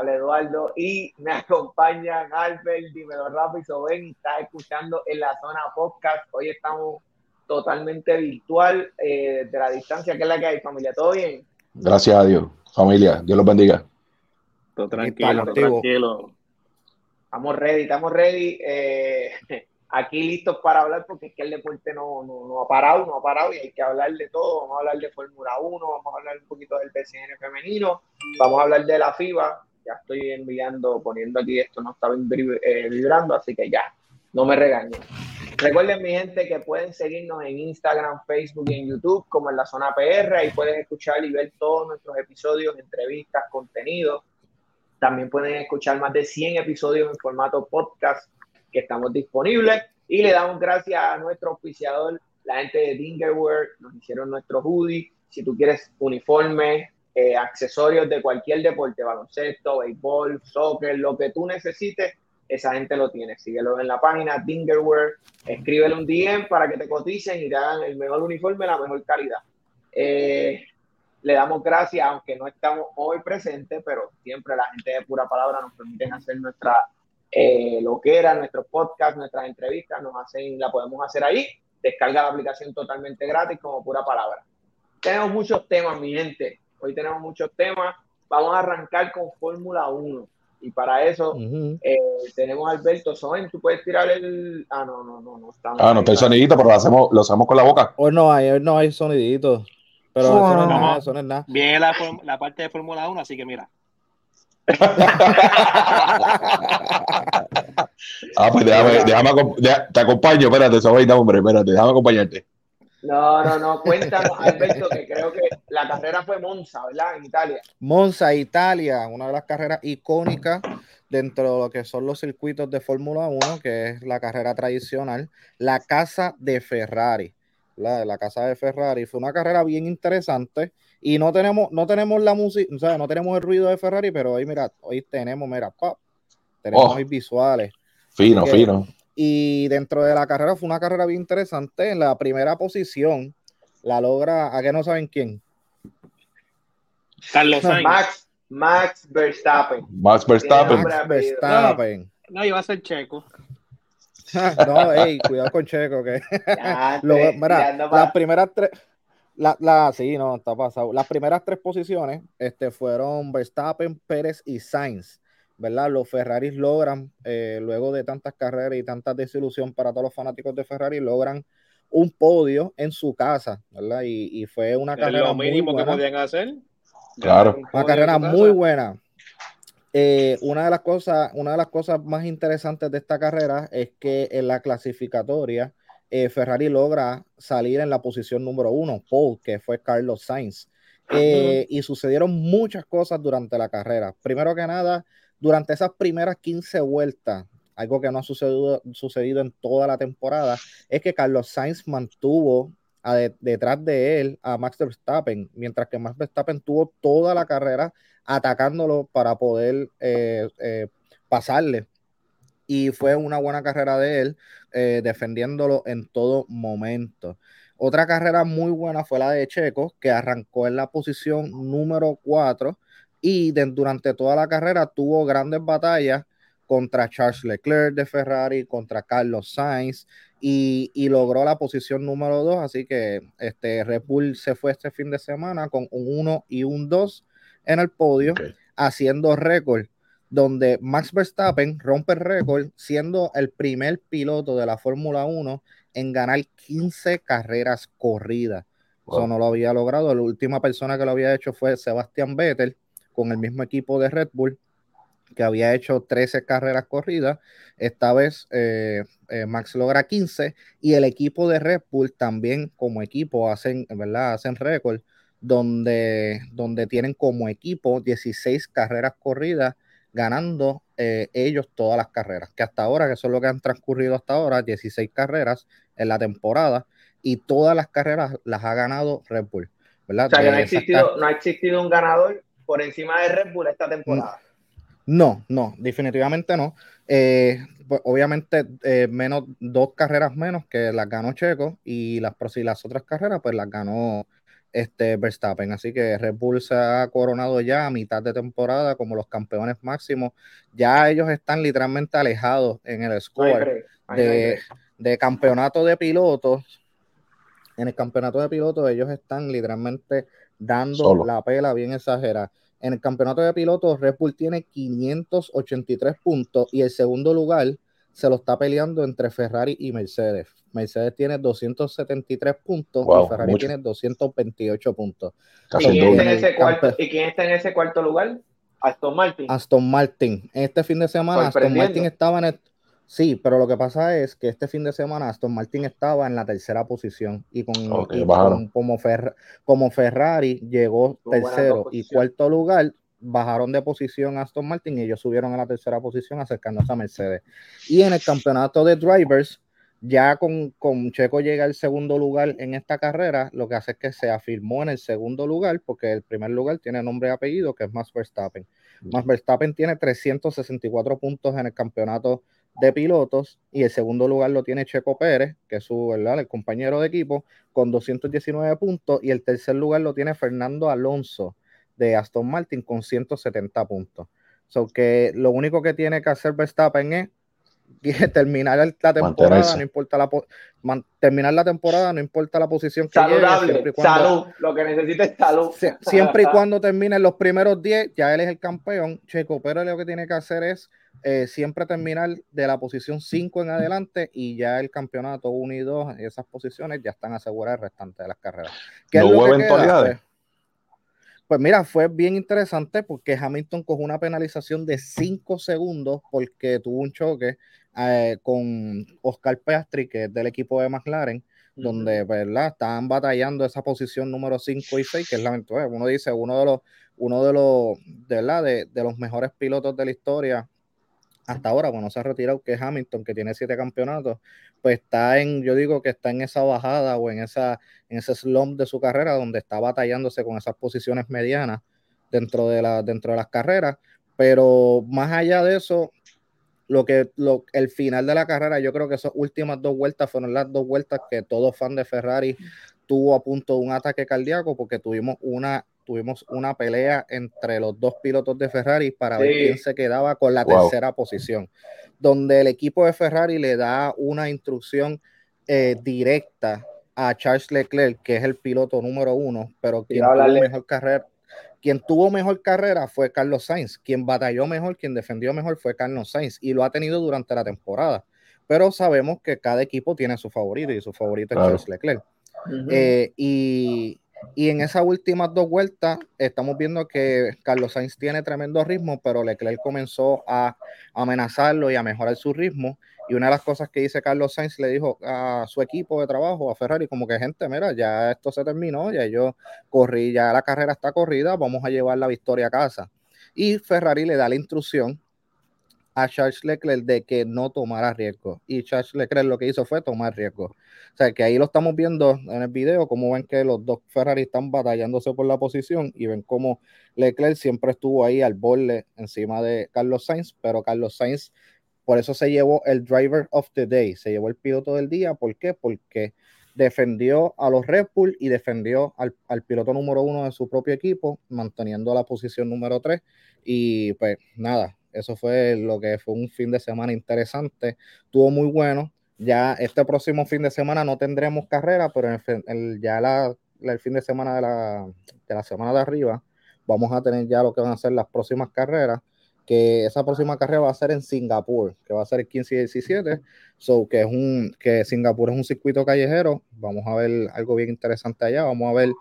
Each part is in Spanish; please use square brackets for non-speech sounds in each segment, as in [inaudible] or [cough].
habla Eduardo y me acompañan Albert, Dímelo Rafa y Soben y está escuchando en la zona podcast. Hoy estamos totalmente virtual eh, de la distancia. ¿Qué es la que hay, familia? ¿Todo bien? Gracias a Dios, familia. Dios los bendiga. Todo tranquilo, todo tranquilo. Estamos ready, estamos ready. Eh, [laughs] aquí listos para hablar porque es que el deporte no, no, ha parado, no ha parado y hay que hablar de todo. Vamos a hablar de Fórmula 1, vamos a hablar un poquito del PCN femenino, vamos a hablar de la FIBA. Ya estoy enviando, poniendo aquí esto, no estaba eh, vibrando, así que ya, no me regañen. Recuerden, mi gente, que pueden seguirnos en Instagram, Facebook y en YouTube, como en la zona PR. Ahí pueden escuchar y ver todos nuestros episodios, entrevistas, contenidos. También pueden escuchar más de 100 episodios en formato podcast que estamos disponibles. Y le damos gracias a nuestro oficiador, la gente de Dingerwear, nos hicieron nuestro hoodie. Si tú quieres uniformes, eh, accesorios de cualquier deporte, baloncesto, béisbol, soccer, lo que tú necesites, esa gente lo tiene. Síguelo en la página Dingerwear, escríbele un DM para que te coticen y te hagan el mejor uniforme, la mejor calidad. Eh, le damos gracias, aunque no estamos hoy presentes, pero siempre la gente de pura palabra nos permiten hacer nuestra eh, lo que era nuestro podcast, nuestras entrevistas, nos hacen, la podemos hacer ahí. Descarga la aplicación totalmente gratis como pura palabra. Tenemos muchos temas, mi gente. Hoy tenemos muchos temas. Vamos a arrancar con Fórmula 1. Y para eso eh, tenemos a Alberto Soen. Tú puedes tirar el. Ah, no, no, no. no estamos ah, no está el sonidito, pero lo hacemos, lo hacemos con la boca. Hoy no hay, hoy no hay sonidito. Pero eso no es nada, eso no es nada. Viene la, la parte de Fórmula 1, así que mira. [laughs] ah, pues déjame, déjame, te acompaño, espérate, hombre, espérate, déjame acompañarte. No, no, no, cuéntanos, Alberto, que creo que la carrera fue Monza, ¿verdad? En Italia. Monza, Italia, una de las carreras icónicas dentro de lo que son los circuitos de Fórmula 1, que es la carrera tradicional, la casa de Ferrari. La, la casa de Ferrari fue una carrera bien interesante y no tenemos, no tenemos la música, o sea, no tenemos el ruido de Ferrari, pero hoy, mira, hoy tenemos, mira, pop, tenemos oh. visuales. Fino, fino. Y dentro de la carrera fue una carrera bien interesante. En la primera posición la logra, ¿a qué no saben quién? Carlos [laughs] Sainz. Max, Max Verstappen. Max Verstappen. Max Verstappen. No, iba a ser Checo. [laughs] no, hey, cuidado con Checo, que [laughs] mira, las primeras tres la, la, sí, no, está pasado. Las primeras tres posiciones este, fueron Verstappen, Pérez y Sainz, ¿verdad? Los Ferraris logran, eh, luego de tantas carreras y tanta desilusión para todos los fanáticos de Ferrari, logran un podio en su casa, ¿verdad? Y, fue una carrera. Lo mínimo que podían hacer. Claro. Una carrera muy buena. Eh, una, de las cosas, una de las cosas más interesantes de esta carrera es que en la clasificatoria eh, Ferrari logra salir en la posición número uno, Paul, que fue Carlos Sainz. Eh, y sucedieron muchas cosas durante la carrera. Primero que nada, durante esas primeras 15 vueltas, algo que no ha sucedido, sucedido en toda la temporada, es que Carlos Sainz mantuvo detrás de él a Max Verstappen, mientras que Max Verstappen tuvo toda la carrera atacándolo para poder eh, pasarle y fue una buena carrera de él, eh, defendiéndolo en todo momento. Otra carrera muy buena fue la de Checo, que arrancó en la posición número 4 y durante toda la carrera tuvo grandes batallas contra Charles Leclerc de Ferrari, contra Carlos Sainz y, logró la posición número 2. Así que este, Red Bull se fue este fin de semana con un 1 y un 2 en el podio, haciendo récord donde Max Verstappen rompe el récord siendo el primer piloto de la Fórmula 1 en ganar 15 carreras corridas. Eso no lo había logrado. La última persona que lo había hecho fue Sebastian Vettel con el mismo equipo de Red Bull, que había hecho 13 carreras corridas. Esta vez eh, eh, Max logra 15 y el equipo de Red Bull también como equipo hacen, ¿verdad? Hacen récord donde, donde tienen como equipo 16 carreras corridas ganando eh, ellos todas las carreras, que hasta ahora, que es lo que han transcurrido hasta ahora, 16 carreras en la temporada, y todas las carreras las ha ganado Red Bull. ¿verdad? O sea, que no ha, existido, no ha existido un ganador por encima de Red Bull esta temporada. No, no, definitivamente no. Eh, pues, obviamente, eh, menos dos carreras menos que las ganó Checo y las, y las otras carreras, pues las ganó este Verstappen. Así que Red Bull se ha coronado ya a mitad de temporada como los campeones máximos. Ya ellos están literalmente alejados en el score de, campeonato de pilotos. En el campeonato de pilotos ellos están literalmente dando la pela bien exagerada. En el campeonato de pilotos Red Bull tiene 583 puntos y el segundo lugar se lo está peleando entre Ferrari y Mercedes. Mercedes tiene 273 puntos y Ferrari tiene 228 puntos. ¿Y quién, está en ese cuarto lugar? Aston Martin. Aston Martin. Este fin de semana Aston Martin estaba en el... Sí, pero lo que pasa es que este fin de semana Aston Martin estaba en la tercera posición y, con, como, como, Ferrari llegó tercero y cuarto lugar, bajaron de posición Aston Martin y ellos subieron a la tercera posición acercándose a Mercedes. Y en el campeonato de drivers, ya con, con, Checo llega al segundo lugar en esta carrera, lo que hace es que se afirmó en el segundo lugar, porque el primer lugar tiene nombre y apellido, que es Max Verstappen. Max Verstappen tiene 364 puntos en el campeonato de pilotos y el segundo lugar lo tiene Checo Pérez, que es su, ¿verdad? el compañero de equipo, con 219 puntos y el tercer lugar lo tiene Fernando Alonso de Aston Martin con 170 puntos. So que lo único que tiene que hacer Verstappen es [laughs] terminar la temporada, no importa la terminar la temporada, no importa la posición que Saludable, salud, lo que necesita es salud. siempre y [laughs] cuando termine los primeros 10, ya él es el campeón. Checo, pero lo que tiene que hacer es eh, siempre terminar de la posición 5 en adelante y ya el campeonato 1 y 2, esas posiciones ya están aseguradas el restante de las carreras. ¿No hubo eventualidades? Pues, pues mira, fue bien interesante porque Hamilton cogió una penalización de 5 segundos porque tuvo un choque eh, con Oscar Piastri, que es del equipo de McLaren, donde ¿verdad? estaban batallando esa posición número 5 y 6, que es la uno dice, uno de los, uno de los, ¿verdad? De, de, los mejores pilotos de la historia hasta ahora, cuando se ha retirado, que es Hamilton, que tiene siete campeonatos, pues está en, yo digo que está en esa bajada o en, esa, en ese slump de su carrera, donde está batallándose con esas posiciones medianas dentro de, la, dentro de las carreras, pero más allá de eso, lo que lo, el final de la carrera, yo creo que esas últimas dos vueltas fueron las dos vueltas que todo fan de Ferrari tuvo a punto de un ataque cardíaco porque tuvimos una tuvimos una pelea entre los dos pilotos de Ferrari para ver quién se quedaba con la tercera posición, donde el equipo de Ferrari le da una instrucción eh, directa a Charles Leclerc, que es el piloto número uno, pero quien tuvo mejor carrera, quien tuvo mejor carrera fue Carlos Sainz. Quien batalló mejor, quien defendió mejor fue Carlos Sainz y lo ha tenido durante la temporada. Pero sabemos que cada equipo tiene su favorito y su favorito es Charles Leclerc. Eh, y, y, en esas últimas dos vueltas estamos viendo que Carlos Sainz tiene tremendo ritmo, pero Leclerc comenzó a amenazarlo y a mejorar su ritmo. Y una de las cosas que dice Carlos Sainz le dijo a su equipo de trabajo, a Ferrari, como que gente, mira, ya esto se terminó, ya yo corrí, ya la carrera está corrida, vamos a llevar la victoria a casa. Y Ferrari le da la instrucción a Charles Leclerc de que no tomara riesgo. Y Charles Leclerc lo que hizo fue tomar riesgo. O sea, que ahí lo estamos viendo en el video, como ven que los dos Ferrari están batallándose por la posición y ven cómo Leclerc siempre estuvo ahí al borde encima de Carlos Sainz, pero Carlos Sainz por eso se llevó el Driver of the Day, se llevó el piloto del día. ¿Por qué? Porque defendió a los Red Bull y defendió al, piloto número uno de su propio equipo, manteniendo la posición número tres. Y pues nada, eso fue lo que fue un fin de semana interesante. Tuvo muy bueno. Ya este próximo fin de semana no tendremos carrera, pero el, ya la, el fin de semana de la, de la semana de arriba vamos a tener ya lo que van a ser las próximas carreras que esa próxima carrera va a ser en Singapur, que va a ser el 15 y 17, so que es un que Singapur es un circuito callejero, vamos a ver algo bien interesante allá, vamos a ver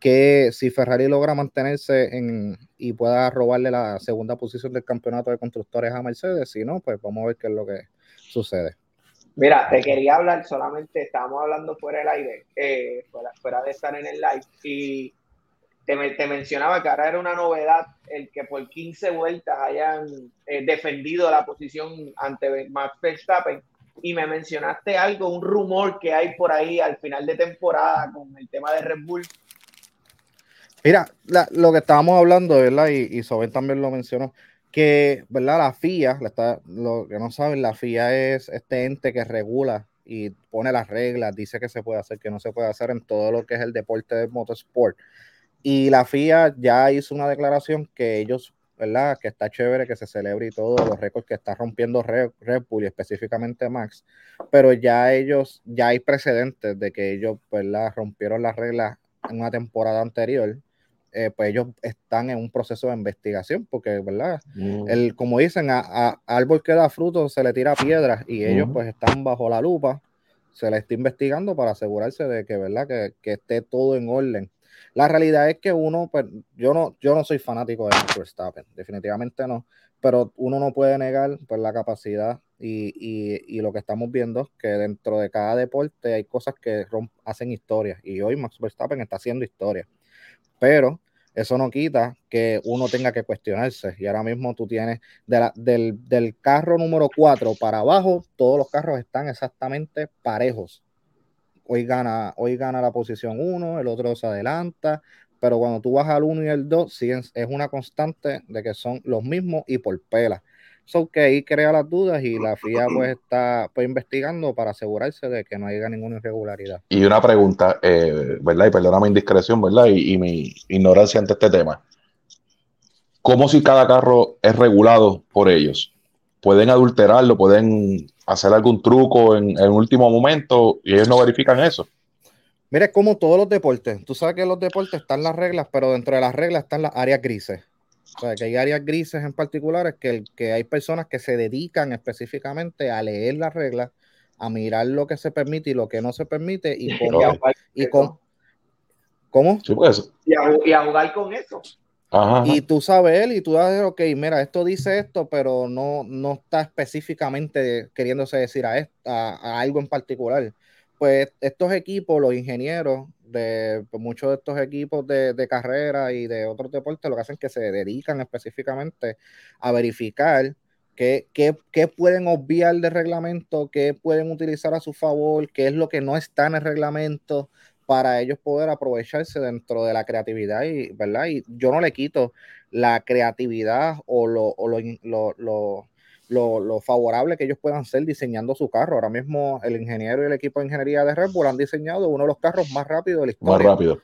que si Ferrari logra mantenerse en, y pueda robarle la segunda posición del campeonato de constructores a Mercedes, si no, pues vamos a ver qué es lo que sucede. Mira, te quería hablar solamente, estábamos hablando fuera del aire, eh, fuera, de estar en el live, y te, mencionaba que ahora era una novedad el que por 15 vueltas hayan eh, defendido la posición ante Max Verstappen y me mencionaste algo, un rumor que hay por ahí al final de temporada con el tema de Red Bull. Mira, lo que estábamos hablando, ¿verdad? Y, y Soben también lo mencionó, que, ¿verdad? La FIA, lo que no saben, la FIA es este ente que regula y pone las reglas, dice que se puede hacer, que no se puede hacer en todo lo que es el deporte de motorsport. Y la FIA ya hizo una declaración que ellos, ¿verdad? Que está chévere que se celebre y todos los récords que está rompiendo Red, Bull y específicamente Max, pero ya ellos, ya hay precedentes de que ellos, ¿verdad? Rompieron las reglas en una temporada anterior eh, pues ellos están en un proceso de investigación, porque, ¿verdad? Mm. El, como dicen, a, árbol que da fruto se le tira piedras y ellos pues están bajo la lupa, se les está investigando para asegurarse de que, ¿verdad? Que, que, esté todo en orden. La realidad es que uno, pues yo no, yo no soy fanático de Max Verstappen, definitivamente no, pero uno no puede negar pues, la capacidad y, y, y, lo que estamos viendo es que dentro de cada deporte hay cosas que hacen historia y hoy Max Verstappen está haciendo historia. Pero eso no quita que uno tenga que cuestionarse. Y ahora mismo tú tienes del, carro número 4 para abajo, todos los carros están exactamente parejos. Hoy gana, hoy gana la posición 1, el otro se adelanta, pero cuando tú vas al 1 y el 2, es una constante de que son los mismos y por pela. So que ahí crea las dudas y la FIA pues está pues, investigando para asegurarse de que no haya ninguna irregularidad. Y una pregunta, eh, ¿verdad? Y perdona mi indiscreción, ¿verdad? Y, mi ignorancia ante este tema. ¿Cómo si cada carro es regulado por ellos? ¿Pueden adulterarlo? ¿Pueden hacer algún truco en el último momento y ellos no verifican eso? Mira, como todos los deportes. Tú sabes que en los deportes están las reglas, pero dentro de las reglas están las áreas grises. O sea, que hay áreas grises en particular, que, que hay personas que se dedican específicamente a leer las reglas, a mirar lo que se permite y lo que no se permite y con... y con ¿Cómo? Pues. y, a, jugar con eso. Y tú sabes él y tú das, ok, mira, esto dice esto, pero no, no está específicamente queriéndose decir a, a algo en particular. Pues estos equipos, los ingenieros, de pues, muchos de estos equipos de, de, carrera y de otros deportes, lo que hacen es que se dedican específicamente a verificar qué, qué, qué pueden obviar del reglamento, qué pueden utilizar a su favor, qué es lo que no está en el reglamento para ellos poder aprovecharse dentro de la creatividad y, ¿verdad? Y yo no le quito la creatividad o lo, o lo, lo lo, favorable que ellos puedan ser diseñando su carro. Ahora mismo el ingeniero y el equipo de ingeniería de Red Bull han diseñado uno de los carros más rápidos de la historia. Más rápido.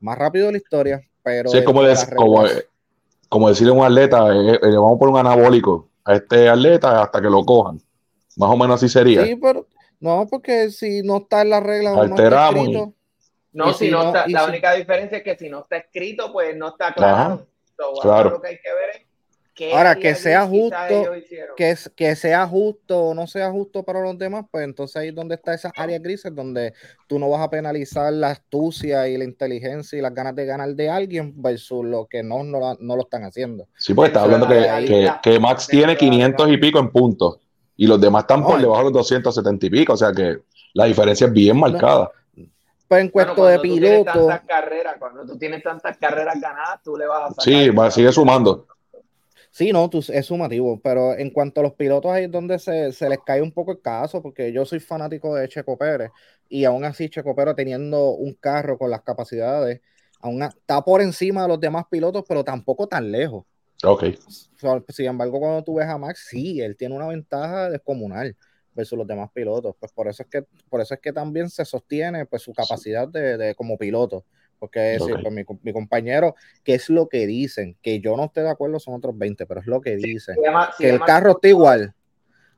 Más rápido de la historia. Pero sí, como, como, decirle a un atleta, eh, eh, le vamos por un anabólico a este atleta hasta que lo cojan. Más o menos así sería. Sí, pero no, porque si no está en la regla Alteramos. No, no, si, no, está, la única diferencia es que si no está escrito, pues no está claro. claro. Lo que hay que ver es Ahora, que sea justo, que, que sea justo o no sea justo para los demás, pues entonces ahí es donde está esas áreas grises donde tú no vas a penalizar la astucia y la inteligencia y las ganas de ganar de alguien versus lo que no, no, lo están haciendo. Sí, pues está hablando que, que, Max tiene 500 y pico en puntos y los demás están por debajo de los 270 y pico, o sea que la diferencia es bien marcada. pues en cuanto de piloto. cuando tú tienes tantas carreras ganadas, tú le vas a sacar Sí, va, sigue sumando. Sí, no, es sumativo, pero en cuanto a los pilotos ahí es donde se, les cae un poco el caso, porque yo soy fanático de Checo Pérez y aún así Checo Pérez teniendo un carro con las capacidades, aún está por encima de los demás pilotos, pero tampoco tan lejos. Ok. Sin embargo, cuando tú ves a Max, sí, él tiene una ventaja descomunal versus los demás pilotos. Pues por eso es que, por eso es que también se sostiene pues su capacidad de, de como piloto porque pues, mi, compañero, ¿qué es lo que dicen? Que yo no estoy de acuerdo, son otros 20, pero es lo que dicen. que el carro está igual.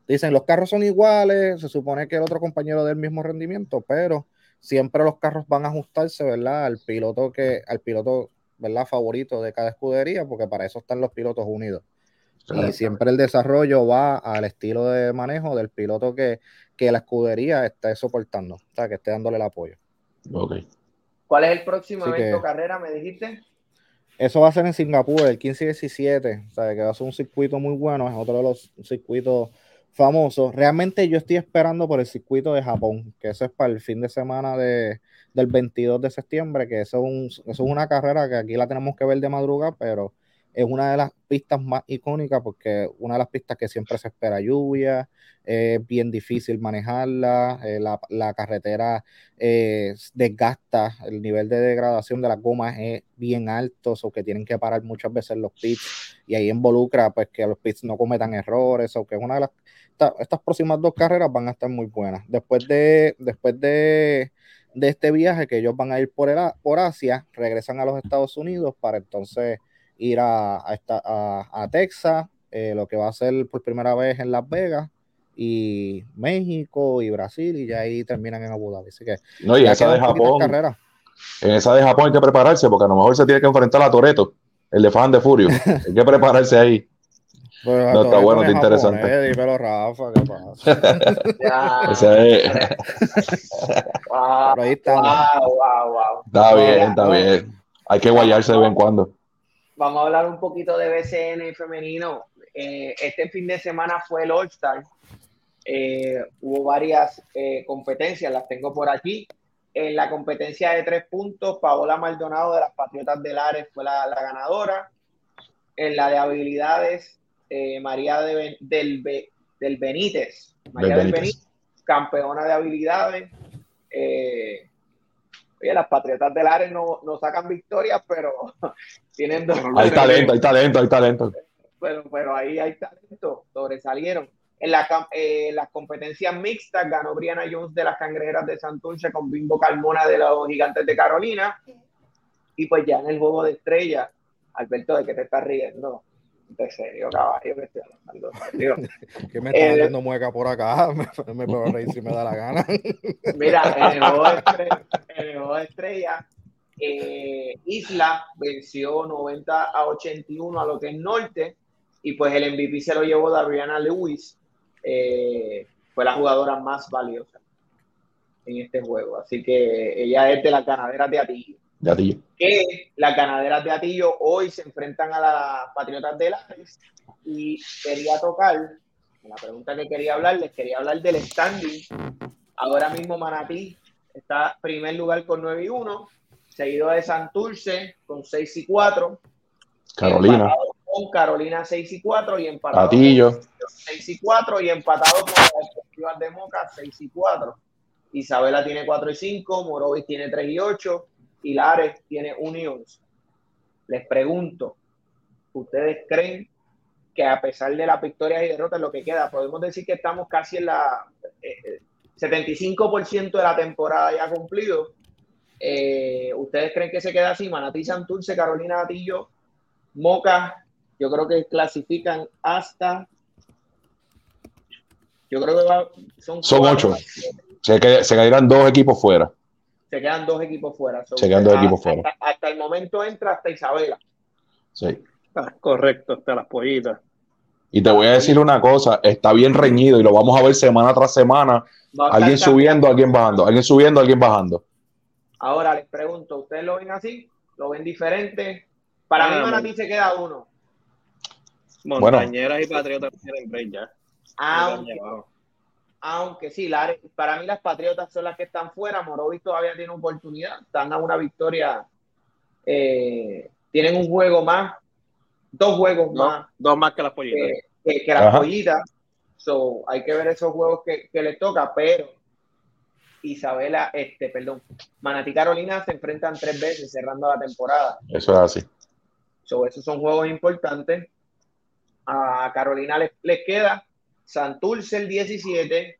Dicen, los carros son iguales, se supone que el otro compañero del mismo rendimiento, pero siempre los carros van a ajustarse, ¿verdad? Al piloto que, al piloto, ¿verdad? Favorito de cada escudería, porque para eso están los pilotos unidos. Y siempre el desarrollo va al estilo de manejo del piloto que, que la escudería esté soportando, o sea, que esté dándole el apoyo. Ok. ¿Cuál es el próximo evento carrera, me dijiste? Eso va a ser en Singapur, el 15 y 17, o sea, que va a ser un circuito muy bueno, es otro de los circuitos famosos. Realmente yo estoy esperando por el circuito de Japón, que eso es para el fin de semana de, del 22 de septiembre, que eso es, un, eso es una carrera que aquí la tenemos que ver de madrugada, pero es una de las pistas más icónicas porque una de las pistas que siempre se espera lluvia, es bien difícil manejarla, eh, la, carretera eh, desgasta, el nivel de degradación de las gomas es bien alto, o que tienen que parar muchas veces los pits y ahí involucra pues que los pits no cometan errores, o que es una de las, estas próximas dos carreras van a estar muy buenas. Después de, después de, este viaje que ellos van a ir por, el, por Asia, regresan a los Estados Unidos para entonces ir a, a, Texas, eh, lo que va a ser por primera vez en Las Vegas, y México y Brasil, y ya ahí terminan en Abu Dhabi. Así que, no, y esa de Japón. En esa de Japón hay que prepararse, porque a lo mejor se tiene que enfrentar a Toreto, el de Fan de Furio. hay que prepararse ahí. no, está bueno, está interesante. Dímelo, Rafa, ¿qué pasa? [laughs] Ese es... wow, está, wow, wow, Está bien, está bien. Hay que guayarse de vez en cuando vamos a hablar un poquito de BCN femenino. Eh, este fin de semana fue el All Star. Eh, hubo varias eh, competencias, las tengo por aquí. En la competencia de tres puntos, Paola Maldonado de las Patriotas del Ares fue la, ganadora. En la de habilidades, María del, del Benítez, María del Benítez. campeona de habilidades. Oye, las Patriotas del Ares no, no sacan victorias, pero [laughs] tienen dos. Hay talento, hay talento, hay talento. Pero, pero ahí hay talento, sobresalieron. En, la, eh, las competencias mixtas ganó Brianna Jones de las Cangrejeras de Santurce con Bimbo Carmona de los Gigantes de Carolina. Y pues ya en el juego de estrella, Alberto, ¿de qué te estás riendo? De serio, caballo, que estoy hablando. [laughs] que me está dando mueca por acá, [laughs] me, me puedo reír si me da la gana. [laughs] Mira, en el juego de estrella, en el juego de estrella eh, Isla venció 90 a 81 a lo que es norte y pues el MVP se lo llevó Dabriana Lewis, eh, fue la jugadora más valiosa en este juego. Así que ella es de las ganaderas de Atillo. De Atillo. Que las ganaderas de Atillo hoy se enfrentan a las Patriotas de Lares y quería tocar, la pregunta que quería hablar, les quería hablar del standing. Ahora mismo Manatí está en primer lugar con 9 y 1 seguido de Santurce con 6 y 4. Carolina. Con Carolina 6 y 4 y empatado Patillo. 6 y 4 y empatado con las de Moca 6 y 4. Isabela tiene 4 y 5, Morovis tiene 3 y 8 y Lares tiene 1 y 11. Les pregunto, ¿ustedes creen que a pesar de las victorias y derrotas, lo que queda, podemos decir que estamos casi en la eh, 75% de la temporada ya cumplido? Eh, ¿Ustedes creen que se queda así? Manatí, Santurce, Carolina Gatillo, Moca, yo creo que clasifican hasta. Yo creo que son. Son ocho. Se, quedan dos equipos fuera. Se quedan dos equipos fuera. se quedan dos equipos fuera. Hasta, el momento entra hasta Isabela. Sí. Ah, correcto, hasta las pollitas. Y te voy a decir una cosa, está bien reñido y lo vamos a ver semana tras semana. alguien subiendo, alguien bajando, alguien subiendo, alguien bajando. Ahora les pregunto, ¿ustedes lo ven así? ¿Lo ven diferente? Para mí, Manatí se queda uno. Montañeras y Patriotas tienen break ya. Aunque, sí, para mí las Patriotas son las que están fuera. Morovis todavía tiene oportunidad. Están a una victoria. Eh, tienen un juego más, dos juegos más. Dos más que las pollitas. Que, las pollitas. So, hay que ver esos juegos que, que les toca, pero Isabela, este, perdón, Manatí Carolina se enfrentan tres veces cerrando la temporada. Eso es así. esos son juegos importantes. A Carolina les, queda Santurce el 17.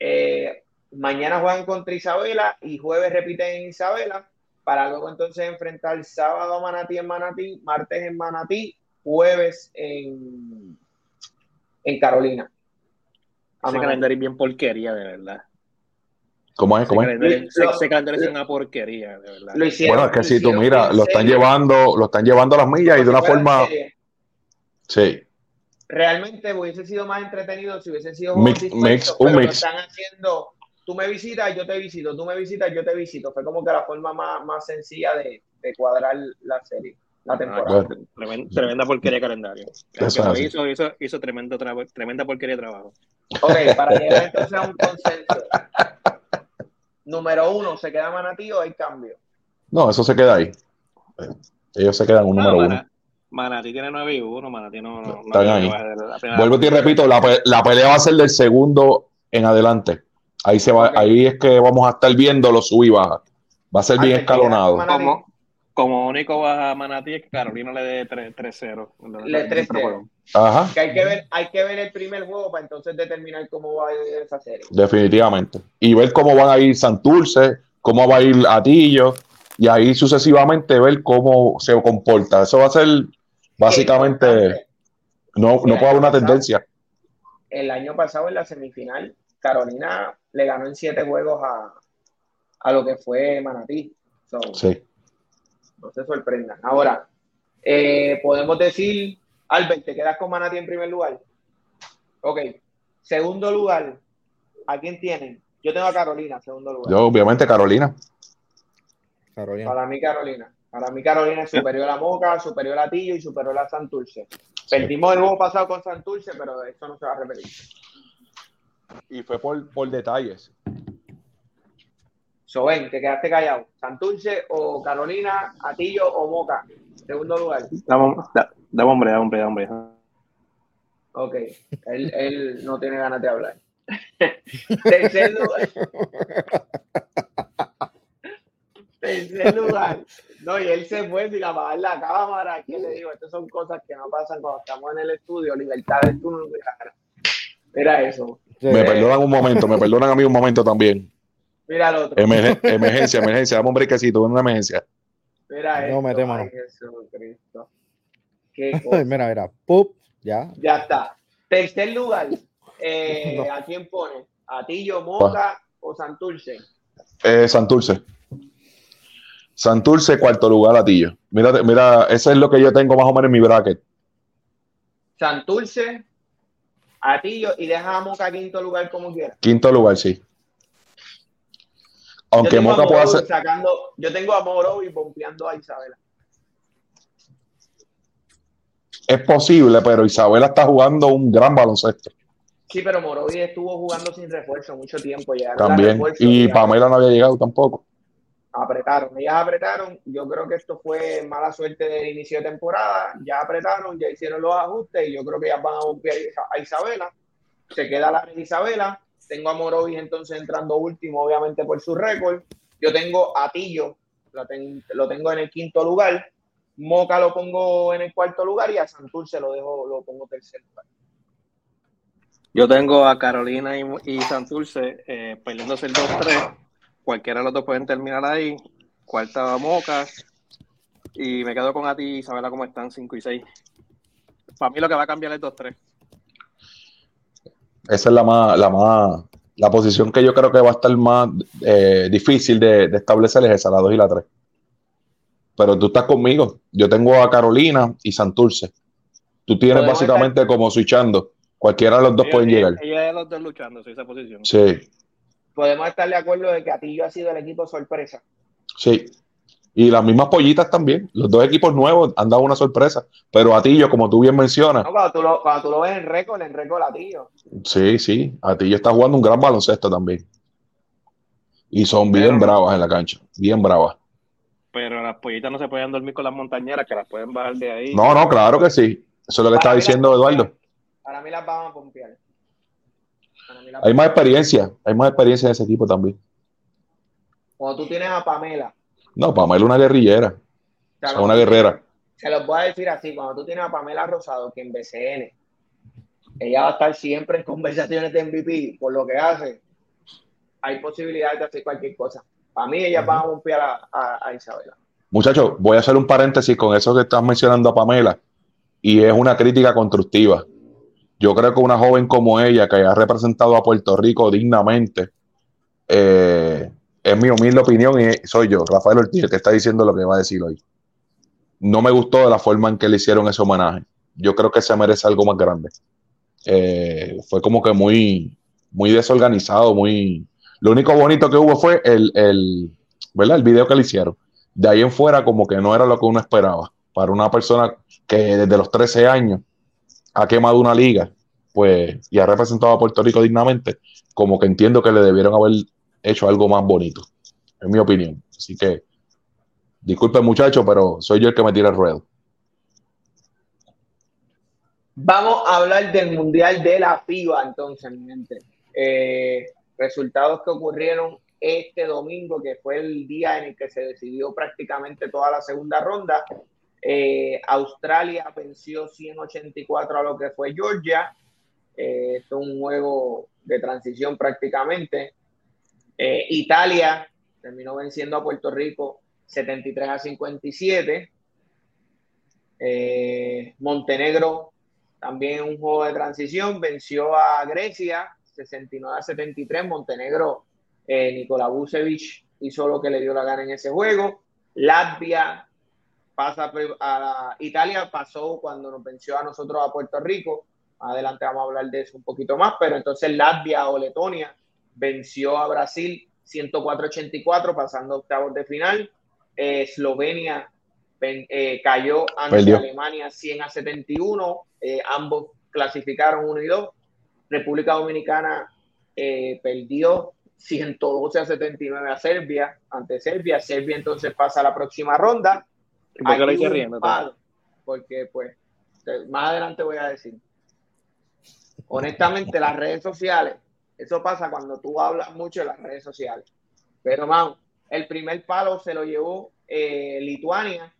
Eh, mañana juegan contra Isabela y jueves repiten en Isabela para luego entonces enfrentar sábado a Manatí en Manatí, martes en Manatí, jueves en, en Carolina. Ese calendario es bien porquería, de verdad. ¿Cómo es? ¿Cómo es? Ese calendario es una porquería, de verdad. bueno, es que si tú mira, lo están llevando, lo están llevando a las millas y de una forma. Sí. Realmente hubiese sido más entretenido si hubiese sido un mix, un mix. están haciendo, tú me visitas, yo te visito, tú me visitas, yo te visito. Fue como que la forma más, más sencilla de, de cuadrar la serie. La ah, temporada. tremenda, porquería de calendario. Eso hizo, hizo, hizo tremenda, tremenda porquería de trabajo. Ok, para llegar [laughs] entonces a un consenso número uno se queda Manatí o hay cambio? No, eso se queda ahí. Ellos se quedan un número uno. Manatí tiene 9 y 1, Manatí no. no, Están ahí. Vuelvo y repito, la, la, pelea va a ser del segundo en adelante. Ahí, se va, ahí es que vamos a estar viendo los sub y baja. Va a ser bien escalonado. Como, como único baja Manatí es que Carolina le dé 3-0. Le 3-0. Ajá. Que hay que, ver, hay que ver el primer juego para entonces determinar cómo va a ir esa serie. Definitivamente. Y ver cómo van a ir Santurce, cómo va a ir Atillo, y ahí sucesivamente ver cómo se comporta. Eso va a ser básicamente, no, no puede haber una tendencia. El año pasado en la semifinal, Carolina le ganó en siete juegos a, a lo que fue Manatí. sí. No se sorprendan. Ahora, eh, podemos decir, Albert, ¿te quedas con Manatí en primer lugar? Ok. Segundo lugar, ¿a quién tienen? Yo tengo a Carolina, segundo lugar. Yo, obviamente, Carolina. Para mí, Carolina. Para mí, Carolina es superior a Moca, superior a Tillo y superior a Santurce. Perdimos el juego pasado con Santurce, pero eso no se va a repetir. Y fue por, por detalles. Soben, te quedaste callado. Santurce o Carolina, Atillo o Moca. Segundo lugar. Dame, hombre, dame hombre, dame hombre. Ok, él, él no tiene ganas de hablar. [laughs] Tercer lugar. [laughs] Tercer lugar. No, y él se fue sin apagar la cámara. ¿Qué le digo? Estas son cosas que no pasan cuando estamos en el estudio. Libertad de tú no Mira eso. Me perdonan un momento, me perdonan a mí un momento también. Mira el otro. emergencia, emergencia. Dame un brequecito, una emergencia. Mira eso. No, mete mano. Qué cosa. mira, mira. Pup, ya. Ya está. Tercer lugar. [laughs] Eh, ¿A quién pone? ¿A Tillo, Moca o Santurce? Eh, Santurce. Santurce, cuarto lugar, Atillo. Mira, mira, eso es lo que yo tengo más o menos en mi bracket. Santurce, Atillo y deja a Moca quinto lugar como quiera. Quinto lugar, sí. Aunque Moca pueda ser. Sacando, yo tengo a Moro y bombeando a Isabela. Es posible, pero Isabela está jugando un gran baloncesto. Sí, pero Morovi estuvo jugando sin refuerzo mucho tiempo. Ya También. Y Pamela no había llegado tampoco apretaron, ellas apretaron, yo creo que esto fue mala suerte del inicio de temporada, ya apretaron, ya hicieron los ajustes y yo creo que ya van a golpear a Isabela, se queda la Isabela, tengo a Morovis entonces entrando último, obviamente por su récord, yo tengo a Tillo, lo, tengo en el quinto lugar, Moca lo pongo en el cuarto lugar y a Santurce lo dejo, lo pongo tercer lugar. Yo tengo a Carolina y, y Santurce eh, peleándose el 2-3 cualquiera de los dos pueden terminar ahí. Cuarta Moca. Y me quedo con a ti, Isabela, cómo están 5 y 6. Para mí lo que va a cambiar es 2-3. Esa es la más, la más, la posición que yo creo que va a estar más eh, difícil de, establecer es esa, la 2 y la 3. Pero tú estás conmigo. Yo tengo a Carolina y Santurce. Tú tienes básicamente como switchando. Cualquiera de los dos pueden llegar. Ella de los dos luchando, esa posición. Sí podemos estar de acuerdo de que Atillo ha sido el equipo sorpresa. Sí. Y las mismas pollitas también. Los dos equipos nuevos han dado una sorpresa. Pero Atillo, como tú bien mencionas. No, cuando, tú lo, cuando tú lo ves en récord, en récord Atillo. Sí, sí. Atillo está jugando un gran baloncesto también. Y son bien bravas en la cancha. Bien bravas. Pero las pollitas no se pueden dormir con las montañeras, que las pueden bajar de ahí. No, no, claro que sí. Eso es lo que está diciendo Eduardo. Para mí las vamos a pompear. Hay más experiencia, hay más experiencia en ese equipo también. Cuando tú tienes a Pamela. No, Pamela es una guerrillera. es una guerrera. Se los voy a decir así, cuando tú tienes a Pamela Rosado, que en BCN, ella va a estar siempre en conversaciones de MVP, por lo que hace, hay posibilidades de hacer cualquier cosa. Para mí, ella va a a, a Isabela. Muchachos, voy a hacer un paréntesis con eso que estás mencionando a Pamela, y es una crítica constructiva. Yo creo que una joven como ella, que haya representado a Puerto Rico dignamente, eh, es mi humilde opinión y soy yo, Rafael Ortiz, que está diciendo lo que va a decir hoy. No me gustó de la forma en que le hicieron ese homenaje. Yo creo que se merece algo más grande. Eh, fue como que muy, muy desorganizado, muy... Lo único bonito que hubo fue el, el, ¿verdad? el video que le hicieron. De ahí en fuera como que no era lo que uno esperaba. Para una persona que desde los 13 años ha quemado una liga, pues, y ha representado a Puerto Rico dignamente, como que entiendo que le debieron haber hecho algo más bonito, en mi opinión. Así que, disculpen muchachos, pero soy yo el que me tira el ruedo. Vamos a hablar del Mundial de la FIBA, entonces, mi gente. Eh, resultados que ocurrieron este domingo, que fue el día en el que se decidió prácticamente toda la segunda ronda. Eh, Australia venció 184 a lo que fue Georgia. Eh, esto es un juego de transición prácticamente. Italia terminó venciendo a Puerto Rico 73 a 57. Montenegro también un juego de transición, venció a Grecia 69 a 73. Montenegro, eh, Nikola Vucevic hizo lo que le dio la gana en ese juego. Latvia pasa a Italia, pasó cuando nos venció a nosotros a Puerto Rico. Adelante vamos a hablar de eso un poquito más, pero entonces Latvia o Letonia venció a Brasil 104-84, pasando octavos de final. Eh, Eslovenia eh, cayó ante Alemania 100 a 71. Eh, ambos clasificaron 1 y 2. República Dominicana eh, perdió 112 a 79 a Serbia, ante Serbia. Serbia entonces pasa a la próxima ronda. ¿Por qué lo riendo? Porque, pues, más adelante voy a decir. Honestamente, las redes sociales, eso pasa cuando tú hablas mucho de las redes sociales. Pero, man, el primer palo se lo llevó eh, Lituania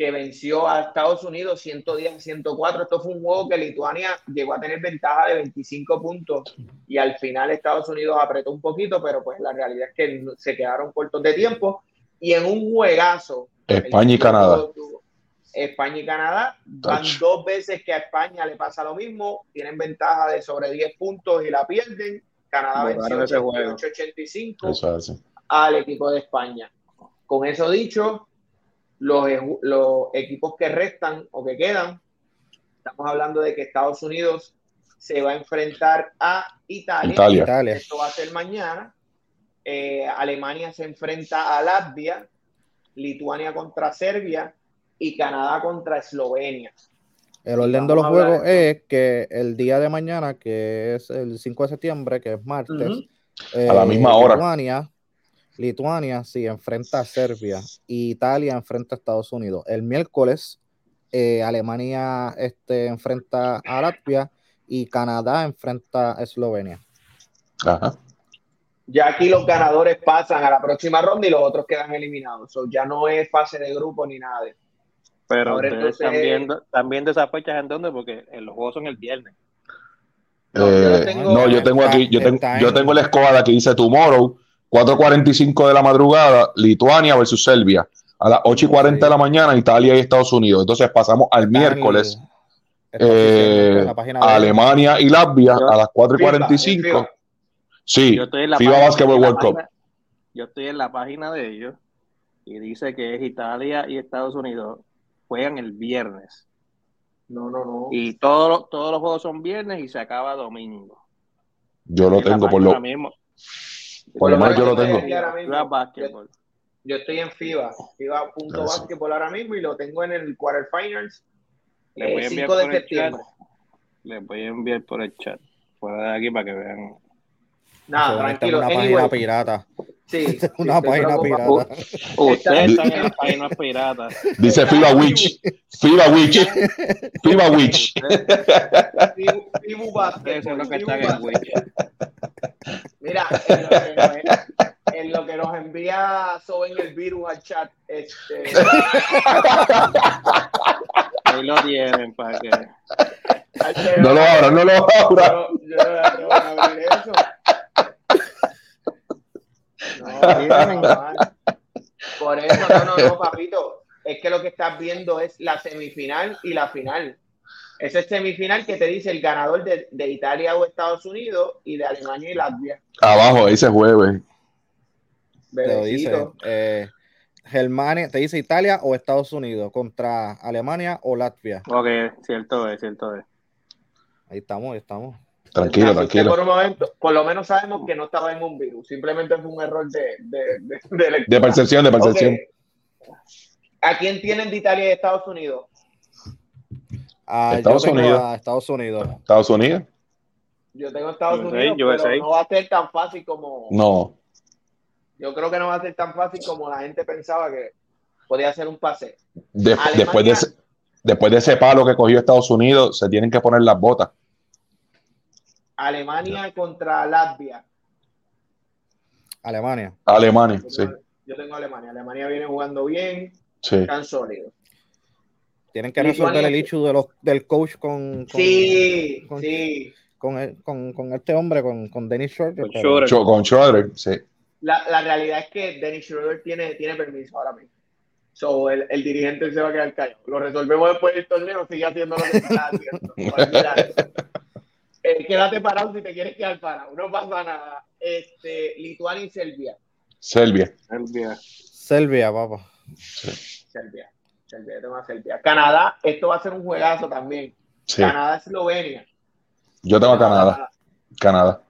que venció a Estados Unidos 110 104. Esto fue un juego que Lituania llegó a tener ventaja de 25 puntos y al final Estados Unidos apretó un poquito, pero pues la realidad es que se quedaron cortos de tiempo. Y en un juegazo. España y Canadá. España y Canadá van dos veces que a España le pasa lo mismo, tienen ventaja de sobre 10 puntos y la pierden. Canadá venció 85 al equipo de España. Con eso dicho, los, equipos que restan o que quedan, estamos hablando de que Estados Unidos se va a enfrentar a Italia. Esto va a ser mañana. Eh, Alemania se enfrenta a Latvia, Lituania contra Serbia y Canadá contra Eslovenia. El orden de los juegos es que el día de mañana, que es el 5 de septiembre, que es martes, a la misma hora. Lituania sí enfrenta a Serbia y Italia enfrenta a Estados Unidos. El miércoles eh, Alemania este, enfrenta a Latvia y Canadá enfrenta a Eslovenia. Ajá. Ya aquí los ganadores pasan a la próxima ronda y los otros quedan eliminados. ya no es fase de grupo ni nada de Pero ustedes también, también de esas fechas en dónde, porque los juegos son el viernes. No, yo, eh, tengo, no, yo tengo aquí, yo tengo, yo tengo la escoba que dice Tomorrow 4.45 de la madrugada, Lituania versus Serbia. A las 8.40 de la mañana, Italia y Estados Unidos. Entonces pasamos al miércoles. Eh, Alemania y Latvia a las 4.45. Sí, FIBA Basketball World Cup. Yo estoy en la página de ellos y dice que es Italia y Estados Unidos juegan el viernes. No, no, no. Y todos, todos los juegos son viernes y se acaba domingo. Yo lo tengo por lo mismo. Por lo menos yo lo tengo. Yo, estoy en FIBA, FIBA.basketball ahora mismo y lo tengo en el quarterfinals. Le voy a enviar 5 de septiembre. Le voy a enviar por el chat. Fuera de aquí para que vean. Nada, tranquilo. Una página pirata. Sí. [laughs] una página pirata. Ustedes están en la página pirata. Dice FIBA Witch. FIBA Witch. [laughs] FIBA Witch. FIBA Eso es lo que está en Witch. Mira, en lo que, nos envía Soben el virus al chat, este. Ahí lo tienen para que. No lo abran, no lo abran. Yo, yo, voy a abrir eso. No, [laughs] Por eso, no, no, no, papito. Es que lo que estás viendo es la semifinal y la final. Ese es semifinal que te dice el ganador de, Italia o Estados Unidos y de Alemania y Latvia. Abajo, ese jueves. Te dice, eh, Germania, te dice Italia o Estados Unidos contra Alemania o Latvia. Ok, cierto es, cierto es. Ahí estamos, ahí estamos. Tranquilo, tranquilo. Por, un momento, por lo menos sabemos que no estaba en un virus, simplemente fue un error de, de, de, [laughs] percepción, de percepción. ¿A quién tienen de Italia y Estados Unidos? Estados Unidos. Estados Unidos. Estados Unidos. Yo tengo Estados Unidos, pero no va a ser tan fácil como. No. Yo creo que no va a ser tan fácil como la gente pensaba que podía ser un pase. después de después de ese palo que cogió Estados Unidos, se tienen que poner las botas. Alemania contra Latvia. Alemania. Alemania, yo sí. yo tengo Alemania. Alemania viene jugando bien, Sí. están sólidos. Tienen que resolver el issue de los, del coach con, con, Sí, con- sí. con, el- con- con este hombre, con, con Dennis. Con Schroeder. Cho- Con Schroeder, sí. La, la realidad es que Dennis Schroeder tiene, tiene permiso ahora mismo. So, el, el dirigente se va a quedar callado. Lo resolvemos después del torneo, sigue haciendo lo que está haciendo. [laughs] Eh, quédate parado si te quieres quedar parado, no pasa nada. Este, Lituania y Serbia. Serbia. Serbia. Serbia, papá. Serbia. Serbia, yo tengo a Serbia. Canadá, esto va a ser un juegazo también. Sí. Canadá, Eslovenia. Yo tengo a Canadá. Canadá.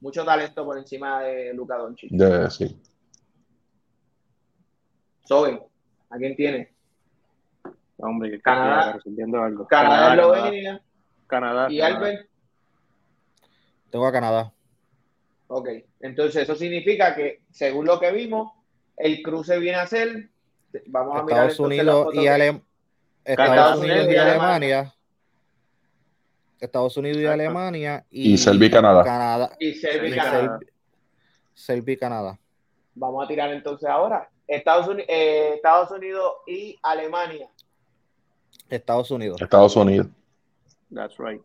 Mucho talento por encima de Luka Doncic. De- sí. Sobe, ¿a quién tiene? Hombre, que Canadá. resolviendo algo. Canadá, Canadá, Eslovenia Canadá. y Canadá. Albert. Tengo a Canadá. Ok, entonces eso significa que, según lo que vimos, el cruce viene a ser. Vamos a mirar Estados Unidos y que- Alem- Estados Estados Unidos Unidos y Alemania. Alemania. Estados Unidos y. Alemania. Y, Y Serbia y Canadá. Canadá. Y Serbia y Canadá. Serbia y Canadá. Vamos a tirar entonces ahora. Estados, eh, Estados Unidos y Alemania. Estados Unidos. Estados Unidos. That's right.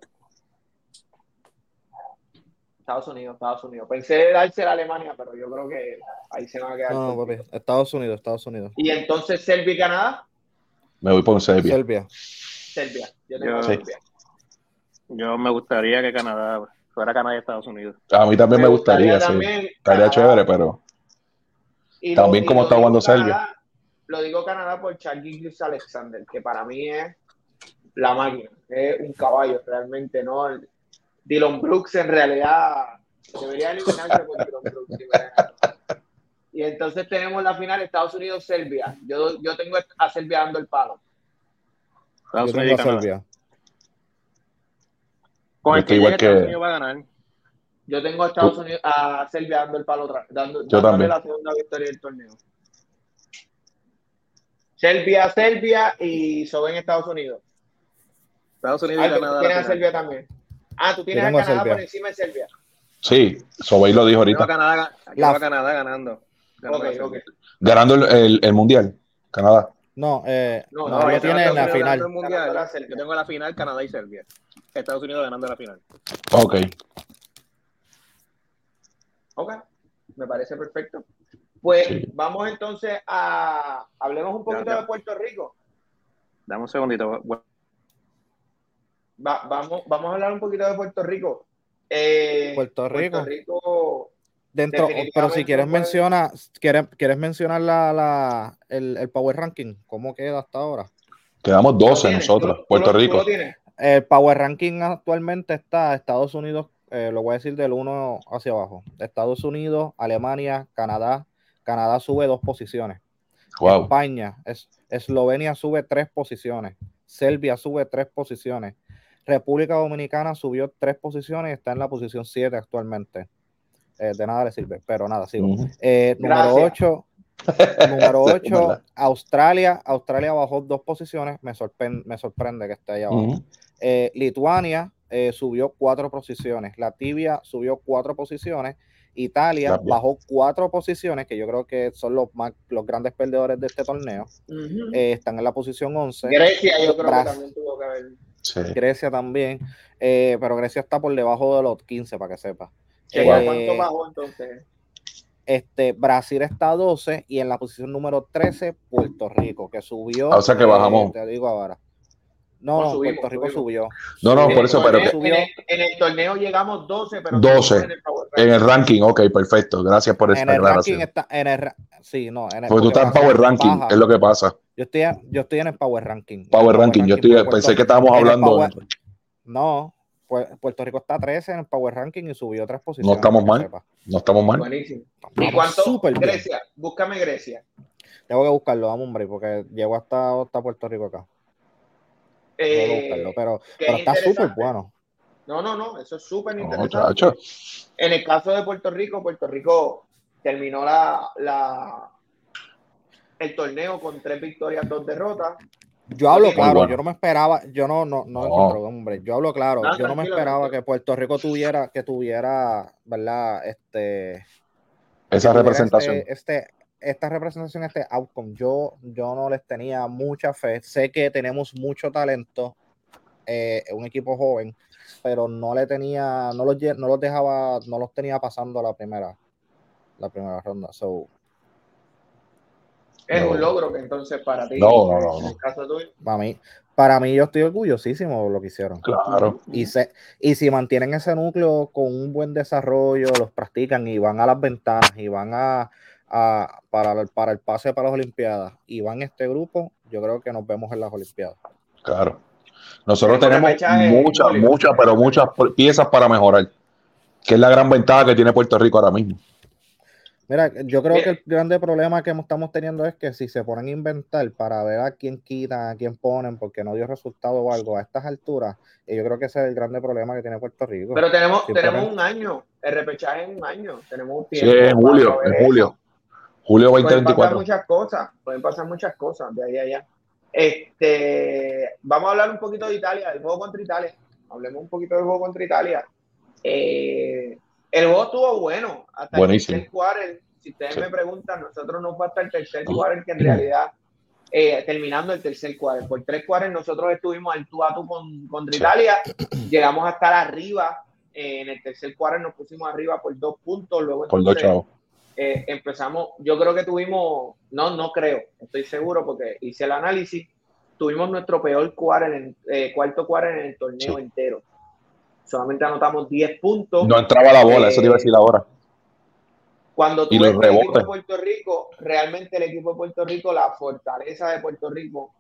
Estados Unidos, Estados Unidos. Pensé darse a Alemania, pero yo creo que ahí se van a quedar. No, papi. Estados Unidos, Estados Unidos. Y entonces Serbia y Canadá. Me voy por Serbia. Serbia. Serbia. Yo tengo Yo- a Sí. Serbia. Yo me gustaría que Canadá fuera Canadá y Estados Unidos. A mí también me, gustaría, sí. también Estaría chévere, pero Y También como está jugando Canadá- Serbia. Lo digo Canadá por Charlie Gilgeous Alexander, que para mí es la máquina, es un caballo realmente, ¿no? El- Dylan Brooks en realidad debería eliminarse por Dylan Brooks. si me dejan. Y entonces tenemos la final Estados Unidos-Serbia. Yo, yo tengo a Serbia dando el palo. Estados Yo tengo Unidos a y. Serbia. Con Yo el que igual que- Estados Unidos va a ganar. Yo tengo a Estados Unidos, a Serbia dando el palo dando, Yo dándole también. la segunda victoria del torneo. Serbia, Serbia y Soben Estados Unidos. Estados Unidos y Algo, Canadá. tienes a. Serbia también. Ah, tú tienes a Canadá por encima de Serbia. sí, Sobey lo dijo ahorita. Canadá, La- a Canadá ganando. Ganando Ok, la Serbia. ok. Ganando el, el- el mundial, Canadá. No, eh, No, no, no, yo tiene en la final. Mundial, la yo tengo la final Canadá y Serbia. Estados Unidos ganando la final. Ok. Ok, me parece perfecto. Pues Sí. vamos entonces a. Hablemos un poquito Ya, ya. de Puerto Rico. Dame un segundito. Va- vamos, vamos a hablar un poquito de Puerto Rico. Eh, Puerto Rico. Puerto Rico. Dentro, Definitivamente pero si quieres mencionar, quieres, quieres mencionar la, la, el, el Power Ranking, ¿cómo queda hasta ahora? Quedamos ¿Tú lo 12 tienes? nosotros, ¿Tú- tú Puerto tú Rico. El Power Ranking actualmente está Estados Unidos, eh, lo voy a decir del 1 hacia abajo. Estados Unidos, Alemania, Canadá. Canadá sube dos posiciones. Wow. España, es, Eslovenia sube tres posiciones. Serbia sube tres posiciones. República Dominicana subió tres posiciones y está en la posición 7 actualmente. Eh, de nada le sirve, pero nada, sigo. Eh, número. 8, [laughs] número Sí, 8, verdad. Australia. Australia bajó dos posiciones. Me, sorpre- me sorprende que esté ahí abajo. Eh, Lituania eh, subió cuatro posiciones. Latvia subió cuatro posiciones. Italia bajó cuatro posiciones, que yo creo que son los, más, los grandes perdedores de este torneo. Eh, están en la posición 11. Grecia, yo creo que también tuvo que haber. Sí. Grecia también. Eh, pero Grecia está por debajo de los 15, para que sepa. Eh, ¿Cuánto bajó entonces? Este, Brasil está 12 y en la posición número 13, Puerto Rico, que subió. Ah, o sea que eh, bajamos. te digo ahora. No, No, no, subimos, Puerto Rico subimos. subió. No, no, En por eso, pero torneo- en, el, en el torneo llegamos 12, pero 12. en el Power En el Ranking. ok, perfecto. Gracias por esa En el ranking aclaración. está. En el, sí, no. En el, Porque tú estás en Power Ranking, baja. es lo que pasa. Yo estoy, yo estoy en el Power Ranking. Power Ranking, yo estoy, pensé que estábamos hablando. Power- No, Pu- Puerto Rico está 13 en el Power Ranking y subió tres posiciones. estamos para que mal. sepa. No estamos mal. Buenísimo. ¿Y Estamos cuánto? súper bien. Grecia, búscame Grecia. Tengo que buscarlo, vamos, hombre, porque llego hasta, hasta Puerto Rico acá. Eh, buscarlo, pero, está súper bueno. No, no, no, eso es súper No, interesante. chacho. En el caso de Puerto Rico, Puerto Rico terminó la, la el torneo con tres victorias, dos derrotas. Yo hablo claro, yo no me esperaba, yo no, no, no, hombre, yo hablo claro, yo no me esperaba que Puerto Rico tuviera, que tuviera, ¿verdad? Este. Esa representación. Este, este, esta representación, este outcome, yo, yo no les tenía mucha fe. Sé que tenemos mucho talento, eh, un equipo joven, pero no le tenía, no los, no los dejaba, no los tenía pasando la primera, la primera ronda. So, es un logro que entonces para ti, no, no, no, Para mí, para mí yo estoy orgullosísimo de lo que hicieron. Claro. Y, se, y si mantienen ese núcleo con un buen desarrollo, los practican y van a las ventanas y van a, para, para el pase para las Olimpiadas y van este grupo, yo creo que nos vemos en las Olimpiadas. Claro. Nosotros tenemos muchas, muchas, pero muchas piezas para mejorar, que es la gran ventaja que tiene Puerto Rico ahora mismo. Mira, yo creo que el grande problema que estamos teniendo es que si se ponen a inventar para ver a quién quitan, a quién ponen, porque no dio resultado o algo a estas alturas, y yo creo que ese es el grande problema que tiene Puerto Rico. Pero tenemos, tenemos un año, el repechaje en un año, tenemos un tiempo. Sí, en julio, en julio. Julio 2024. Pueden pasar muchas cosas, pueden pasar muchas cosas de ahí a allá. Este, vamos a hablar un poquito de Italia, del juego contra Italia. Hablemos un poquito del juego contra Italia. Eh, el juego estuvo bueno hasta el tercer quarter. Si ustedes me preguntan, nosotros nos falta el tercer quarter que en realidad, eh, terminando el tercer quarter. Por tres quarters nosotros estuvimos al tú a tú con, contra Italia. Llegamos a estar arriba. Eh, en el tercer quarter nos pusimos arriba por dos puntos. Luego por dos chavos eh, empezamos, yo creo que tuvimos, no, no creo, estoy seguro porque hice el análisis, tuvimos nuestro peor en, eh, cuarto cuarto en el torneo entero. Solamente anotamos 10 puntos. No entraba la bola, eso te iba a decir ahora. Cuando tú ves el equipo de Puerto Rico, realmente el equipo de Puerto Rico, la fortaleza de Puerto Rico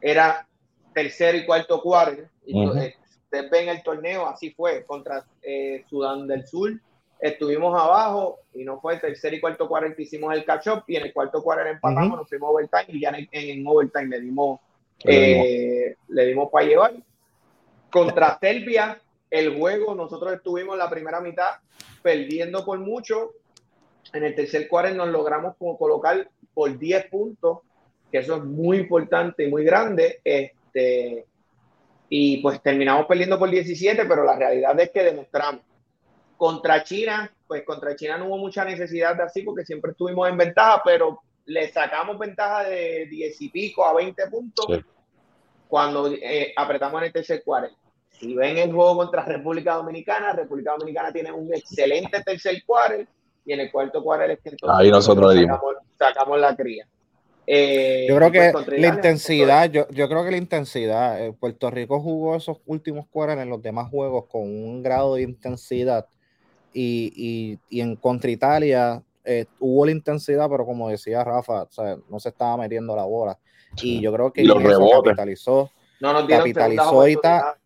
era tercer y cuarto cuarto. Y ustedes ven el torneo, así fue, contra eh, Sudán del Sur, estuvimos abajo y no fue el tercer y cuarto cuarto hicimos el catch up y en el cuarto cuarto empatamos, nos fuimos overtime y ya en, overtime le dimos, eh, le dimos para llevar. Contra Serbia, el juego, nosotros estuvimos en la primera mitad perdiendo por mucho. En el tercer cuarto nos logramos colocar por 10 puntos, que eso es muy importante y muy grande. Este, y pues terminamos perdiendo por 17, pero la realidad es que demostramos contra China, pues contra China no hubo mucha necesidad de así porque siempre estuvimos en ventaja, pero le sacamos ventaja de 10 y pico a 20 puntos cuando eh, apretamos en el tercer cuarto. Si ven el juego contra República Dominicana, República Dominicana tiene un excelente tercer cuarto y en el cuarto cuarto es que entonces Ahí nosotros sacamos, sacamos, la cría. Eh, yo creo que la intensidad, yo, yo, creo que la intensidad, eh, Puerto Rico jugó esos últimos cuartos en los demás juegos con un grado de intensidad y, y, en contra Italia eh, hubo la intensidad, pero como decía Rafa, no se estaba metiendo la bola. Y yo creo que capitalizó. No capitalizó Italia.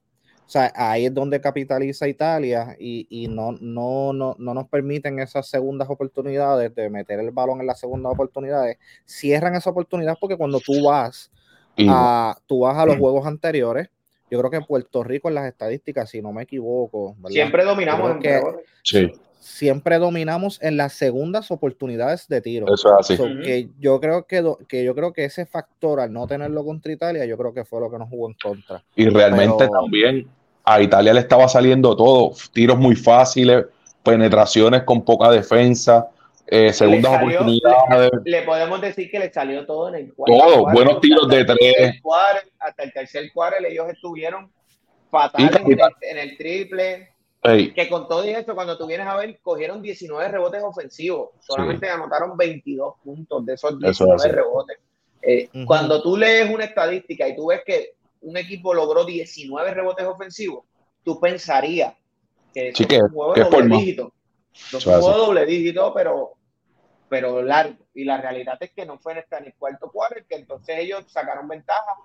O sea, ahí es donde capitaliza Italia y, y no, no, no, no, nos permiten esas segundas oportunidades de meter el balón en las segundas oportunidades. Cierran esa oportunidad porque cuando tú vas a, tú vas a los juegos anteriores, yo creo que en Puerto Rico en las estadísticas, si no me equivoco, siempre dominamos en Siempre dominamos en las segundas oportunidades de tiro. Eso es así. que yo creo que, que yo creo que ese factor al no tenerlo contra Italia, yo creo que fue lo que nos jugó en contra. Y realmente también a Italia le estaba saliendo todo, tiros muy fáciles, penetraciones con poca defensa, eh, segundas oportunidades. Le, podemos decir que le salió todo en el cuarto. Todo, buenos tiros de tres. hasta el tercer cuarto ellos estuvieron fatales en, el, triple. Que con todo eso, cuando tú vienes a ver, cogieron 19 rebotes ofensivos. Solamente anotaron 22 puntos de esos 19 rebotes. Eh, cuando tú lees una estadística y tú ves que un equipo logró 19 rebotes ofensivos, tú pensarías que, sí, que, un juego doble dígito. No juego doble dígito, pero, pero largo. Y la realidad es que no fue en, este, en el cuarto cuarto, que entonces ellos sacaron ventaja.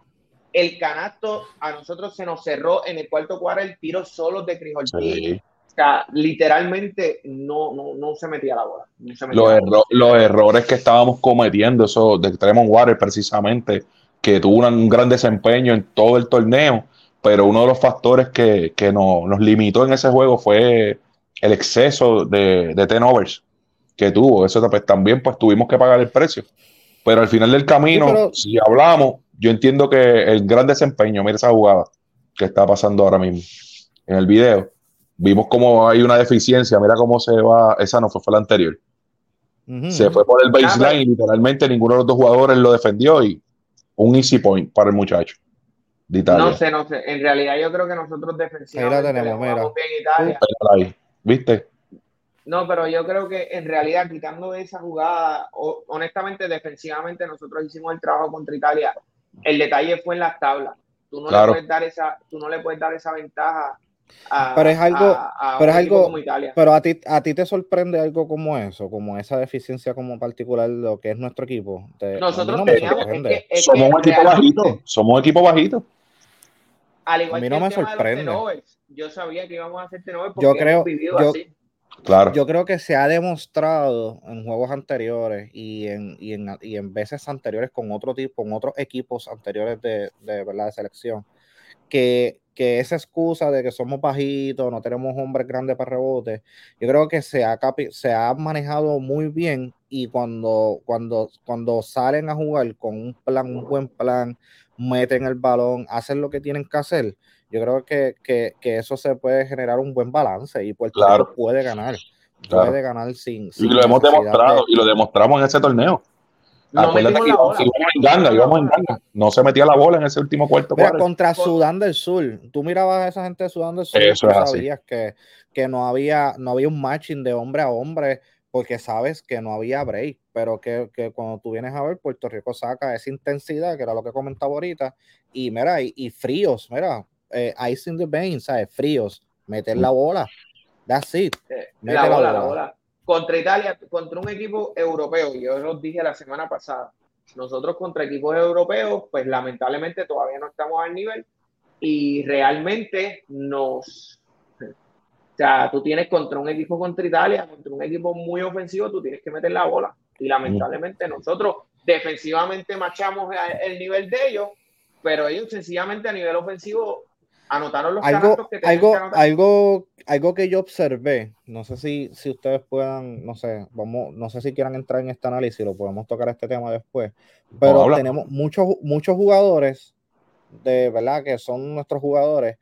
El canasto a nosotros se nos cerró en el cuarto cuarto el tiro solo de Cris O sea, literalmente no, no, no, se metía la bola. los, los, errores que estábamos cometiendo, eso de Tremont Water precisamente, que tuvo un gran desempeño en todo el torneo, pero uno de los factores que, que nos limitó en ese juego fue el exceso de, de turnovers que tuvo. Eso pues, también pues tuvimos que pagar el precio Pero al final del camino, si hablamos, yo entiendo que el gran desempeño, mira esa jugada que está pasando ahora mismo en el video. Vimos cómo hay una deficiencia, mira cómo se va, esa no fue, fue la anterior. Se fue por el baseline y literalmente ninguno de los dos jugadores lo defendió y un easy point para el muchacho. No sé, no sé. En realidad yo creo que nosotros defensivamente ahí la tenemos, Italia. ¿Viste? No, pero yo creo que en realidad quitando esa jugada, honestamente defensivamente nosotros hicimos el trabajo contra Italia. El detalle fue en las tablas. Tú no le puedes dar esa, tú no le puedes dar esa ventaja a, pero es algo, pero es algo, pero a ti, a ti te sorprende algo como eso, como esa deficiencia como particular de lo que es nuestro equipo. Nosotros teníamos, somos un equipo bajito, somos un equipo bajito. Al igual a mí no me sorprende. yo sabía que íbamos a hacer Tenover porque yo creo, yo, así. Claro. Yo creo que se ha demostrado en juegos anteriores y en, y en, y en veces anteriores con otro tipo, con otros equipos anteriores de, de, ¿verdad? de selección, que, que, esa excusa de que somos bajitos, no tenemos hombres grandes para rebote, yo creo que se ha, se ha manejado muy bien y cuando, cuando, cuando salen a jugar con un plan, un buen plan, meten el balón, hacen lo que tienen que hacer, yo creo que, que, que, eso se puede generar un buen balance y Puerto Rico puede ganar. Puede ganar sin, Y lo hemos demostrado y lo demostramos en ese torneo. No, no se metía la bola en ese último cuarto. Mira, contra Sudán del Sur, tú mirabas a esa gente de Sudán del Sur y sabías que, que no, había, no había un matching de hombre a hombre porque sabes que no había break, pero que, que, cuando tú vienes a ver, Puerto Rico saca esa intensidad, que era lo que comentaba ahorita, y mira, y, y fríos, mira, eh, ice in the veins, ¿sabes? Fríos, meter la bola. That's it. Eh, la, bola, la, bola, Contra Italia, contra un equipo europeo, yo los dije la semana pasada, nosotros contra equipos europeos, pues lamentablemente todavía no estamos al nivel y realmente nos... O sea, tú tienes contra un equipo contra Italia, contra un equipo muy ofensivo, tú tienes que meter la bola. Y lamentablemente nosotros defensivamente machamos el nivel de ellos, pero ellos sencillamente a nivel ofensivo anotaron los algo, que algo, que algo, algo que yo observé, no sé si, si ustedes puedan, no sé, vamos, no sé si quieran entrar en este análisis, lo podemos tocar este tema después, pero tenemos muchos, muchos jugadores de verdad que son nuestros jugadores,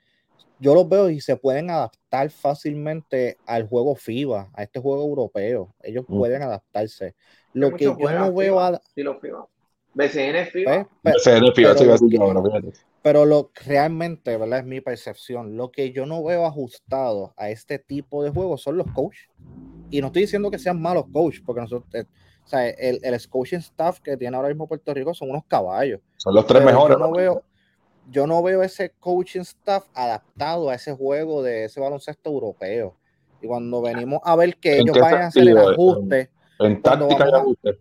yo los veo y se pueden adaptar fácilmente al juego FIBA, a este juego europeo, ellos mm. pueden adaptarse. Lo que yo no veo a... BCN FIBA. BCN FIBA, pero lo realmente, ¿verdad? Es mi percepción. Lo que yo no veo ajustado a este tipo de juegos son los coaches. Y no estoy diciendo que sean malos coaches, porque nosotros, eh, o sea, el, el coaching staff que tiene ahora mismo Puerto Rico son unos caballos. Son los tres mejores. Yo no, veo, yo no veo ese coaching staff adaptado a ese juego de ese baloncesto europeo. Y cuando venimos a ver que ellos vayan a hacer el ajuste. En, táctica y ajuste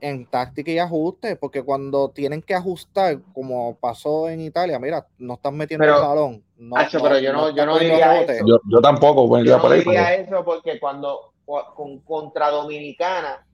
en táctica y ajuste, porque cuando tienen que ajustar, como pasó en Italia, mira, no están metiendo el balón. No, pero yo no, yo no diría eso. Yo, tampoco. yo no diría eso porque cuando con, contra Dominicana,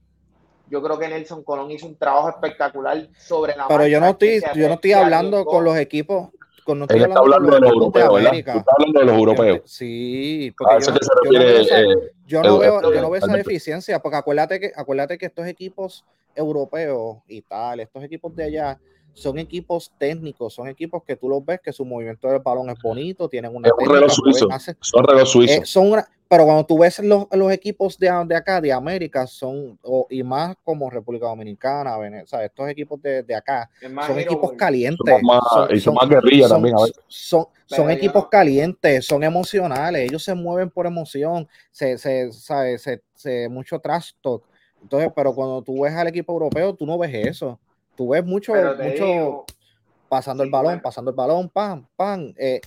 yo creo que Nelson Colón hizo un trabajo espectacular sobre la Pero yo no estoy, yo no estoy hablando con los equipos. Con, no estoy está hablando de los europeos, ¿verdad? está hablando de los europeos. Sí, porque yo, no veo esa, yo no veo, yo no veo esa deficiencia, porque acuérdate que, acuérdate que estos equipos europeos y tal, estos equipos de allá, son equipos técnicos, son equipos que tú los ves que su movimiento del balón es bonito, tienen una. Es suizo. son reloj suizos. Eh, son pero cuando tú ves los, los equipos de, de, acá, de América, son, y más como República Dominicana, Venezuela, estos equipos de, de acá, son equipos calientes. Son más, son, son, más guerrilla también, a ver. Son, son equipos calientes, son emocionales, ellos se mueven por emoción, se, se, sabe, se, se mucho trash talk entonces, pero cuando tú ves al equipo europeo, tú no ves eso. Tú ves mucho, mucho pasando el balón, pasando el balón, pam, pam. Eh,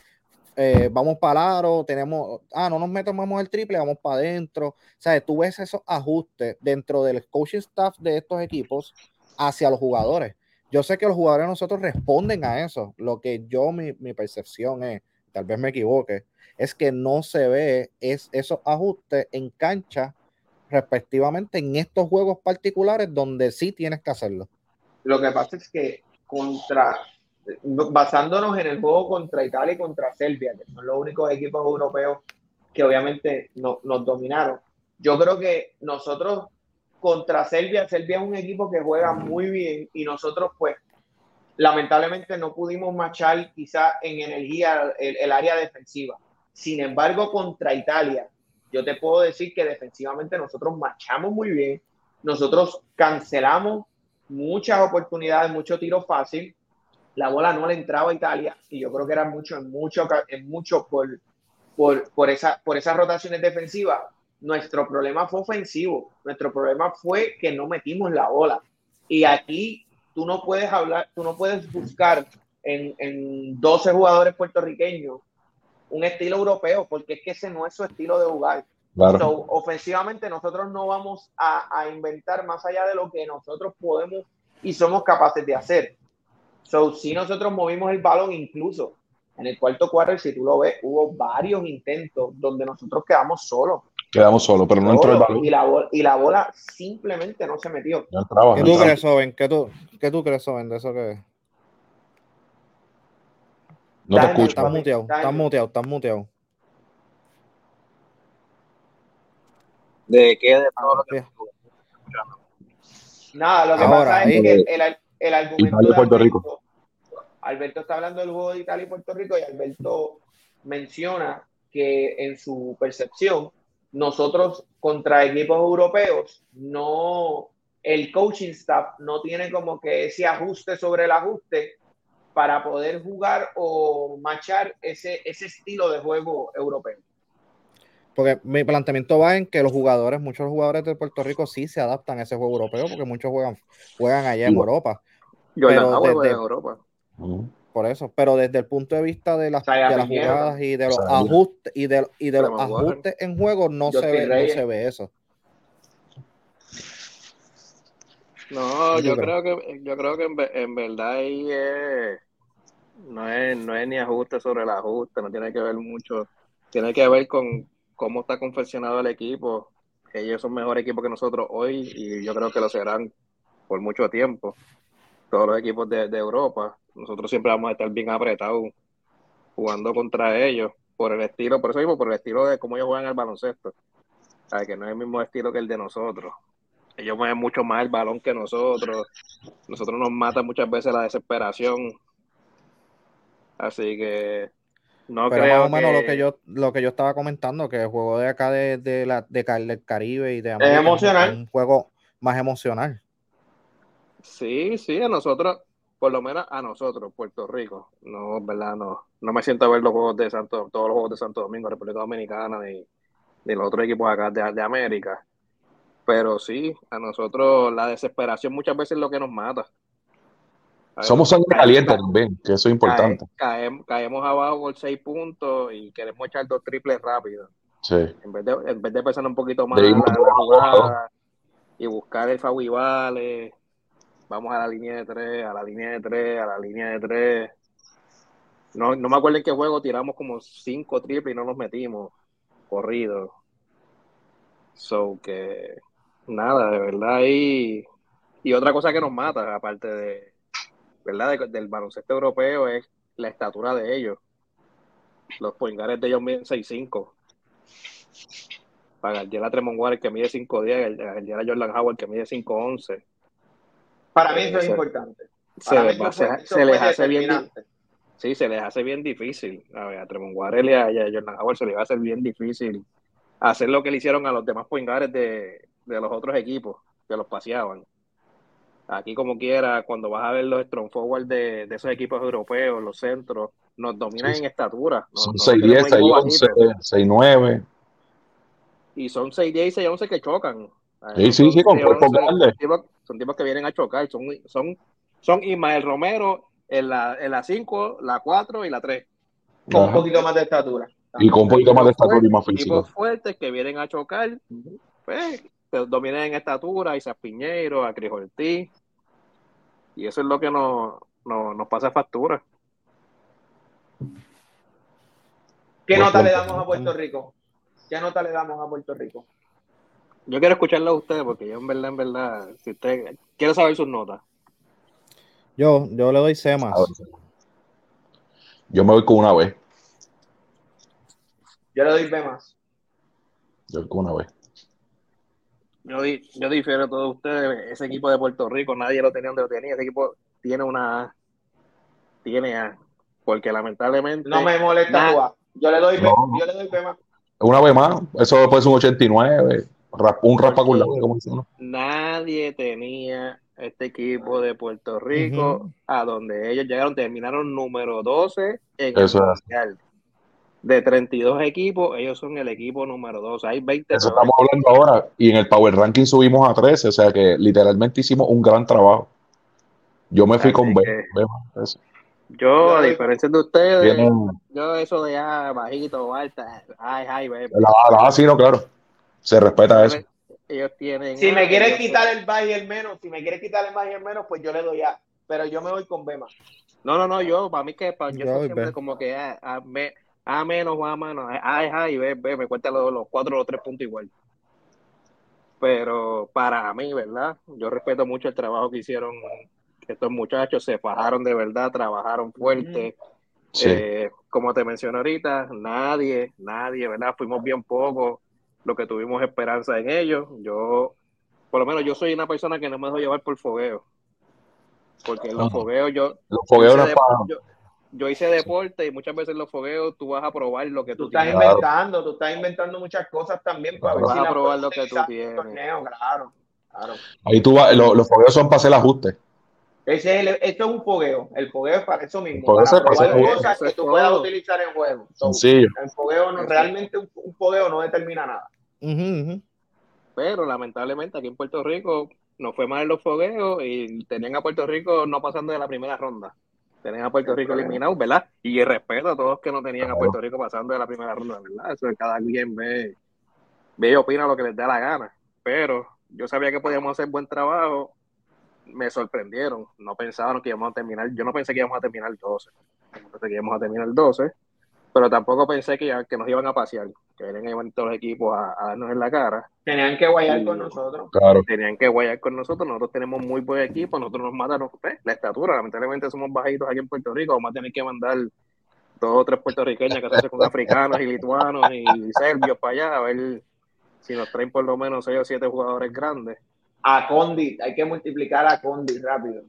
eh, vamos para aro, tenemos, ah, no nos metemos el triple, vamos para adentro. O sea, tú ves esos ajustes dentro del coaching staff de estos equipos hacia los jugadores. Yo sé que los jugadores nosotros responden a eso. Lo que yo, mi, mi percepción es, tal vez me equivoque, es que no se ve es, esos ajustes en cancha respectivamente en estos juegos particulares donde sí tienes que hacerlo. Lo que pasa es que contra, basándonos en el juego contra Italia y contra Serbia, que son los únicos equipos europeos que obviamente no, nos dominaron, yo creo que nosotros contra Serbia. Serbia es un equipo que juega muy bien y nosotros pues lamentablemente no pudimos marchar quizá en energía el, área defensiva. Sin embargo, contra Italia, yo te puedo decir que defensivamente nosotros marchamos muy bien, nosotros cancelamos muchas oportunidades, mucho tiro fácil, la bola no le entraba a Italia y yo creo que era mucho, en mucho, en mucho por, por, por, esa, por esas rotaciones defensivas. Nuestro problema fue ofensivo, nuestro problema fue que no metimos la bola. Y aquí tú no puedes hablar, tú no puedes buscar en, en 12 jugadores puertorriqueños un estilo europeo, porque es que ese no es su estilo de jugar. Ofensivamente nosotros no vamos a, a, inventar más allá de lo que nosotros podemos y somos capaces de hacer. So, si nosotros movimos el balón incluso en el cuarto cuarto, si tú lo ves, hubo varios intentos donde nosotros quedamos solos. Quedamos solos, pero no entró el balón. Y la, bola, y la bola simplemente no se metió. ¿Qué, tú crees, Soben? ¿Qué tú, ¿Qué tú crees, Soben, de eso que No te escucho. Estás muteado, estás muteado, estás muteado. ¿De qué? De todo lo que Nada, lo que pasa es que el, el, argumento de Puerto Rico. Alberto está hablando del juego de Italia y Puerto Rico y Alberto menciona que en su percepción nosotros contra equipos europeos no el coaching staff no tiene como que ese ajuste sobre el ajuste para poder jugar o machar ese, ese estilo de juego europeo. Porque mi planteamiento va en que los jugadores, muchos jugadores de Puerto Rico sí se adaptan a ese juego europeo, porque muchos juegan, juegan allá en Europa. Yo pero desde, en Europa. Por eso, pero desde el punto de vista de las, de las jugadas y de los ajustes y de, y de los ajustes en juego no se ve, no se ve eso. No, yo creo que yo creo que en, en verdad ahí es, no es no es ni ajuste sobre el ajuste, no tiene que ver mucho, tiene que ver con cómo está confeccionado el equipo. Ellos son mejor equipo que nosotros hoy y yo creo que lo serán por mucho tiempo. Todos los equipos de, Europa, nosotros siempre vamos a estar bien apretados jugando contra ellos por el estilo, por eso mismo, por el estilo de cómo ellos juegan el baloncesto. O que no es el mismo estilo que el de nosotros. Ellos mueven mucho más el balón que nosotros. Nosotros nos mata muchas veces la desesperación. Así que no Pero creo más o menos lo que yo lo que yo estaba comentando, que el juego de acá de, de la, de, del Caribe y de América es emocional. un juego más emocional. Sí, sí, a nosotros, por lo menos a nosotros, Puerto Rico, no, ¿verdad? No, no me siento a ver los juegos de Santo, todos los juegos de Santo Domingo, República Dominicana, ni, ni los otros equipos acá de, de América. Pero sí, a nosotros la desesperación muchas veces es lo que nos mata. Somos sangre caliente también, que eso es importante. caemos, abajo por seis puntos y queremos echar dos triples rápido. Sí. En vez de, en vez de pensar un poquito más la, jugada y buscar el foul vale, vamos a la línea de tres, a la línea de tres, a la línea de tres. No, no me acuerdo en qué juego tiramos como cinco triples y no nos metimos corrido. So que nada, de verdad. Y, y otra cosa que nos mata, aparte de, ¿verdad? del baloncesto europeo es la estatura de ellos. Los poingares de ellos miden 6'5". Para el Tremont Waters que mide 5'10", el, el Jordan Howard que mide 5'11". Para mí eso es importante. Se, les hace bien Sí, se les hace bien difícil. A, ver, a Tremont Waters y a, Jordan Howard se les va a hacer bien difícil hacer lo que le hicieron a los demás poingares de, de los otros equipos que los paseaban. Aquí, como quiera, cuando vas a ver los strong forward de, de esos equipos europeos, los centros, nos dominan en estatura. son 6'10, 6'11, 6'9. Y son 6'10 y 6'11 que chocan. Sí, sí, sí, con cuerpos grandes. Son tipos, que vienen a chocar. Son, son, son Ismael Romero en la, en la 5, la 4 y la 3. Con un poquito más de estatura. Y con un poquito más de estatura y más físico. Tipos fuertes que vienen a chocar. Pues, dominan en estatura, Isaac Piñeiro, a Cris Ortiz. Y eso es lo que nos, nos, pasa factura. ¿Qué nota le damos a Puerto Rico? ¿Qué nota le damos a Puerto Rico? Yo quiero escucharlo a ustedes porque yo en verdad, en verdad, si usted quiero saber sus notas. Yo, yo le doy C más. Yo me voy con una B. Yo le doy B más. Yo con una B. Yo, yo difiero de todos ustedes. Ese equipo de Puerto Rico, nadie lo tenía donde lo tenía. Ese equipo tiene una. Tiene A. Porque lamentablemente. No me molesta Yo le doy B, yo le doy B más. Una vez más. Eso puede ser un 89. Un dice uno. Nadie tenía este equipo de Puerto Rico a donde ellos llegaron, terminaron número 12 en Eso el mundial de 32 equipos, ellos son el equipo número 2. Hay 20. Eso estamos hablando ahora. Y en el Power Ranking subimos a 13, o sea que literalmente hicimos un gran trabajo. Yo me fui con B. yo, a diferencia de ustedes, yo eso de ya bajito, alta, ay, ay, La, la, sí, no, claro. Se respeta eso. Ellos tienen. Si me quieres quitar el bajo y el menos, si me quieres quitar el bajo y el menos, pues yo le doy A. Pero yo me voy con B más. No, no, no, yo, para mí que, para, yo, yo siempre como que a, a, a menos o A menos, A es A y B, B, me cuenta los, los cuatro o los tres puntos igual. Pero para mí, ¿verdad? Yo respeto mucho el trabajo que hicieron estos muchachos, se fajaron de verdad, trabajaron fuerte. Eh, como te mencioné ahorita, nadie, nadie, ¿verdad? Fuimos bien pocos lo que tuvimos esperanza en ellos. Yo, por lo menos yo soy una persona que no me dejo llevar por fogueo. Porque los fogueos yo... Los fogueos no yo hice deporte y muchas veces los fogueos tú vas a probar lo que tú, tú estás inventando, tú estás inventando muchas cosas también para ver vas a probar lo que tú tienes. claro, claro. Ahí tú vas, los, los fogueos son para hacer ajuste. Ese es esto es un fogueo. El fogueo es para eso mismo. Para probar cosas que tú puedas utilizar en juego. sí. El fogueo no, realmente un, un, fogueo no determina nada. Pero lamentablemente aquí en Puerto Rico no fue mal en los fogueos y tenían a Puerto Rico no pasando de la primera ronda tenían a Puerto Rico eliminado, ¿verdad? Y respeto a todos los que no tenían a Puerto Rico pasando de la primera ronda, ¿verdad? Eso cada quien ve, ve y opina lo que les da la gana. Pero yo sabía que podíamos hacer buen trabajo, me sorprendieron, no pensaron que íbamos a terminar, yo no pensé que íbamos a terminar el 12, no pensé que íbamos a terminar el 12, pero tampoco pensé que, que nos iban a pasear, que venían todos los equipos a, darnos en la cara. Tenían que guayar con nosotros. Claro. Tenían que guayar con nosotros. Nosotros tenemos muy buen equipo, nosotros nos matan la estatura. Lamentablemente somos bajitos aquí en Puerto Rico. Vamos a tener que mandar dos o tres puertorriqueños que se con africanos y lituanos y [laughs] serbios para allá a ver si nos traen por lo menos seis o siete jugadores grandes. A Condi, hay que multiplicar a Condi rápido.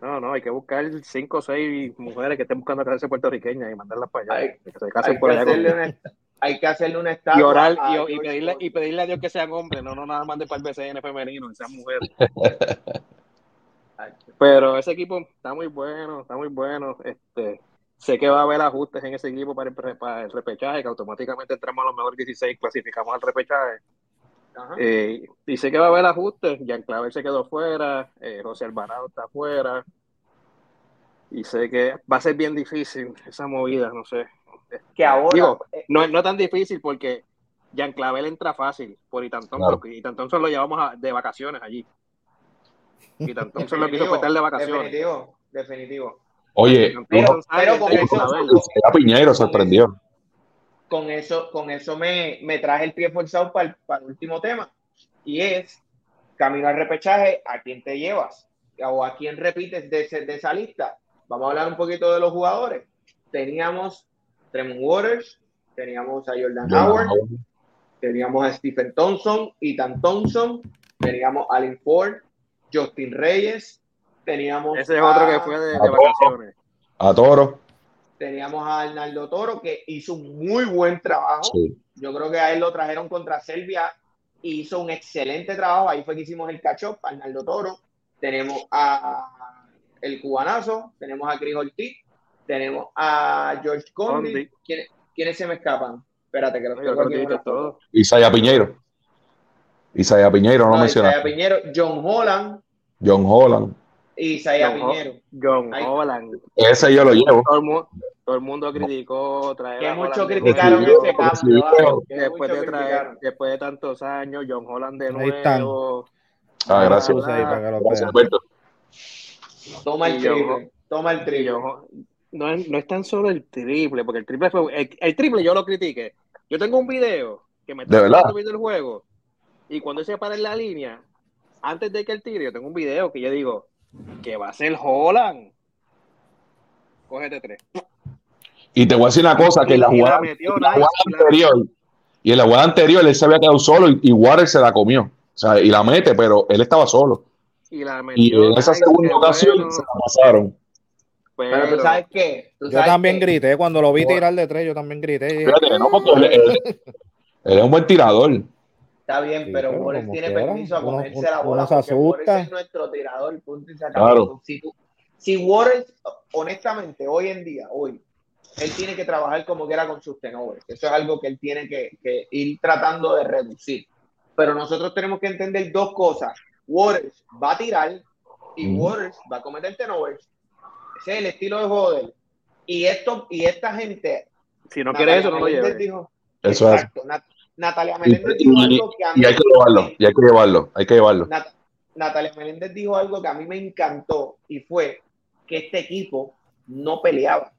No, no, hay que buscar cinco o seis mujeres que estén buscando casarse puertorriqueñas y mandarlas para allá. Hay, que se casen por allá. [laughs] hay que hacerle un estado. Y orar y, pedirle, y pedirle a Dios que sean hombres, no, no nada más de para el BCN femenino, que sean mujeres. Pero ese equipo está muy bueno, está muy bueno. Este, sé que va a haber ajustes en ese equipo para el, para el repechaje, que automáticamente entramos a los mejores 16, clasificamos al repechaje. Eh, y sé que va a haber ajustes. Jan Claver se quedó fuera, eh, José Alvarado está fuera. Y sé que va a ser bien difícil esa movida, no sé. Que ahora. Eh, no, no es tan difícil porque Jan Clavel entra fácil por Itantón, claro. porque Itantón lo llevamos de vacaciones allí. Itantón [laughs] se lo quiso estar de vacaciones. Definitivo, definitivo. Oye, pero, pero con [laughs] Piñero sorprendió con eso, con eso me, me traje el pie forzado para el, para el último tema. Y es, camino al repechaje, ¿a quién te llevas? O a quién repites de, de esa lista. Vamos a hablar un poquito de los jugadores. Teníamos Tremont Waters, teníamos a Jordan Howard, teníamos a Stephen Thompson, Ethan Thompson, teníamos a Allen Ford, Justin Reyes, teníamos. Ese es otro que fue de, de vacaciones. A Toro. Teníamos a Arnaldo Toro, que hizo un muy buen trabajo. Yo creo que a él lo trajeron contra Serbia y hizo un excelente trabajo. Ahí fue que hicimos el catch-up, Arnaldo Toro. Tenemos a el cubanazo, tenemos a Chris Ortiz, tenemos a George Condi. ¿Quiénes, se me escapan? Espérate, que lo tengo aquí. Isaiah Piñeiro. Isaiah Piñeiro, no, no Isaiah Piñeiro, John Holland. John Holland. Isaiah Piñero. John Holland. Ese yo lo llevo. Todo el, mundo, criticó traer que muchos criticaron ese cambio. Después de, traer, después de tantos años, John Holland de nuevo. Ah, gracias. Toma el triple. Toma el triple. No es, no es tan solo el triple, porque el triple fue. El, triple yo lo critiqué. Yo tengo un video que me está viendo el juego. Y cuando se para en la línea, antes de que el tire, yo tengo un video que yo digo, que va a ser Holland. Cógete tres. Y te voy a decir una cosa, que la jugada, anterior, y en la jugada anterior él se había quedado solo y, y Water se la comió. O sea, y la mete, pero él estaba solo. Y, la metió, y en esa segunda ocasión se la pasaron. Pero, tú sabes qué. yo también grité. Cuando lo vi tirar de tres, yo también grité. Fíjate, no, porque él, [laughs] él, es un buen tirador. Está bien, sí, pero Boris tiene permiso a cogerse uno, la bola. Porque Boris es nuestro tirador, punto y se claro. Si, tú, si Warren, honestamente, hoy en día, hoy, él tiene que trabajar como quiera con sus tenores. Eso es algo que él tiene que, que ir tratando de reducir. Pero nosotros tenemos que entender dos cosas. Waters va a tirar y mm. Waters va a cometer tenovers. Ese es el estilo de él. Y, esto, y esta gente. Si no quiere eso, no lo lleve. Dijo, eso exacto, es. Natalia Meléndez dijo algo que a mí. Y hay que llevarlo, y hay que llevarlo, hay que llevarlo. Natalia Meléndez dijo algo que a mí me encantó y fue que este equipo no peleaba.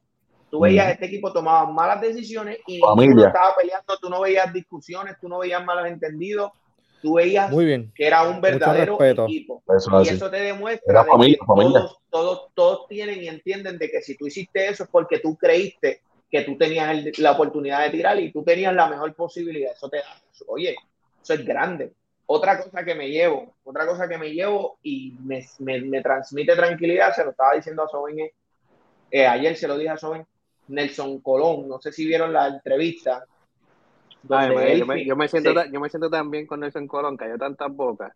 Tú veías, este equipo tomaba malas decisiones y no estaba peleando, tú no veías discusiones, tú no veías malos entendidos, tú veías que era un verdadero equipo. y eso te demuestra que todos, todos, todos, tienen y entienden de que si tú hiciste eso es porque tú creíste que tú tenías la oportunidad de tirar y tú tenías la mejor posibilidad. Eso te da, oye, eso es grande. Otra cosa que me llevo, otra cosa que me llevo y me, me, transmite tranquilidad, se lo estaba diciendo a Soben, eh, ayer se lo dije a Soben, Nelson Colón, no sé si vieron la entrevista. Yo, me, yo, me, siento, yo me siento también con Nelson Colón, cayó tantas bocas.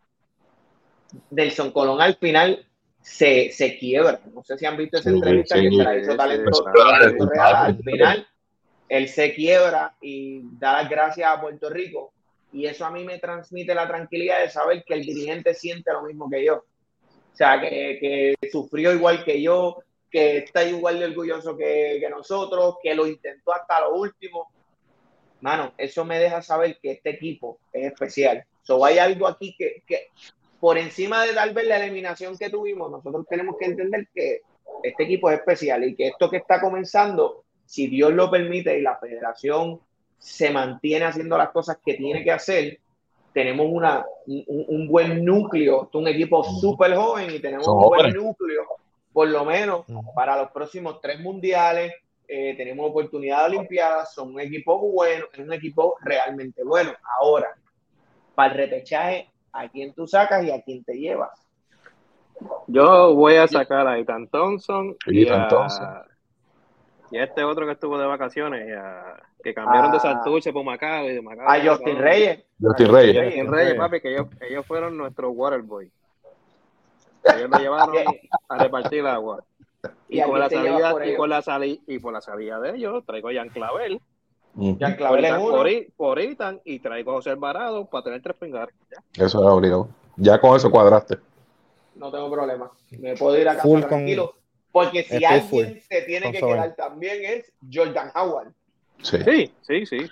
Nelson Colón al final se, se quiebra. No sé si han visto esa entrevista que se la hizo talento, real. Al final, él se quiebra y da las gracias a Puerto Rico. Y eso a mí me transmite la tranquilidad de saber que el dirigente siente lo mismo que yo. O sea, que, que sufrió igual que yo, que está igual de orgulloso que, que, nosotros, que lo intentó hasta lo último. Mano, eso me deja saber que este equipo es especial. So, hay algo aquí que, que por encima de tal vez la eliminación que tuvimos, nosotros tenemos que entender que este equipo es especial y que esto que está comenzando, si Dios lo permite y la federación se mantiene haciendo las cosas que tiene que hacer, tenemos una, un, buen núcleo, un equipo súper joven y tenemos un buen núcleo, por lo menos para los próximos tres mundiales. Eh, tenemos oportunidad de Olimpiadas, son un equipo bueno, es un equipo realmente bueno. Ahora, para el repechaje a quién tú sacas y a quién te llevas. Yo voy a sacar a Ethan Thompson y, a, y a este otro que estuvo de vacaciones, que cambiaron de Santurce por Macao y de Macao. A Justin Reyes. Justin Reyes. Justin Reyes, papi, que ellos, ellos fueron nuestros waterboy. Ellos lo llevaron [laughs] a repartir el agua. Y, con la salida, y, con la salida, y por la salida de ellos, traigo a Jan Clavel ya Clavel es uno. Por, Itan y traigo a José Alvarado para tener tres pingares. Eso es obligado. Ya con eso cuadraste. No tengo problema. Me puedo ir a casa tranquilo. porque si alguien se tiene que quedar también es Jordan Howard. Sí, sí, sí. sí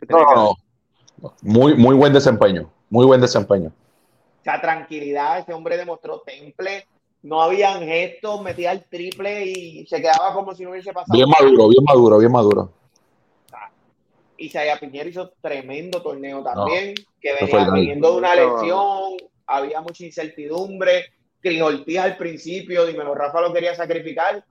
Muy, muy buen desempeño. Muy buen desempeño. O sea, tranquilidad. Ese hombre demostró temple. No habían gestos, metía el triple y se quedaba como si no hubiese pasado. Bien maduro, bien maduro, bien maduro. Isaiah Piñero hizo tremendo torneo también, que venía viniendo de una lesión, había mucha incertidumbre. Cris al principio, dímelo, Rafa lo quería sacrificar,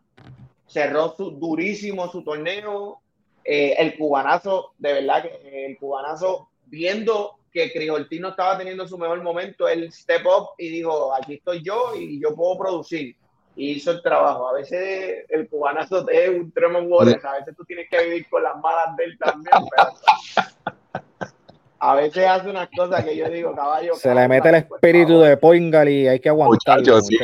cerró su, durísimo su torneo. Eh, el cubanazo, de verdad que el cubanazo, viendo que Cris no estaba teniendo su mejor momento, él step up y dijo: Aquí estoy yo y yo puedo producir y hizo el trabajo. A veces el cubanazo te es un Waters, a veces tú tienes que vivir con las malas de él también, a veces hace unas cosas que yo digo, caballo. Se le mete el espíritu de Poingal y hay que aguantarlo. Sí.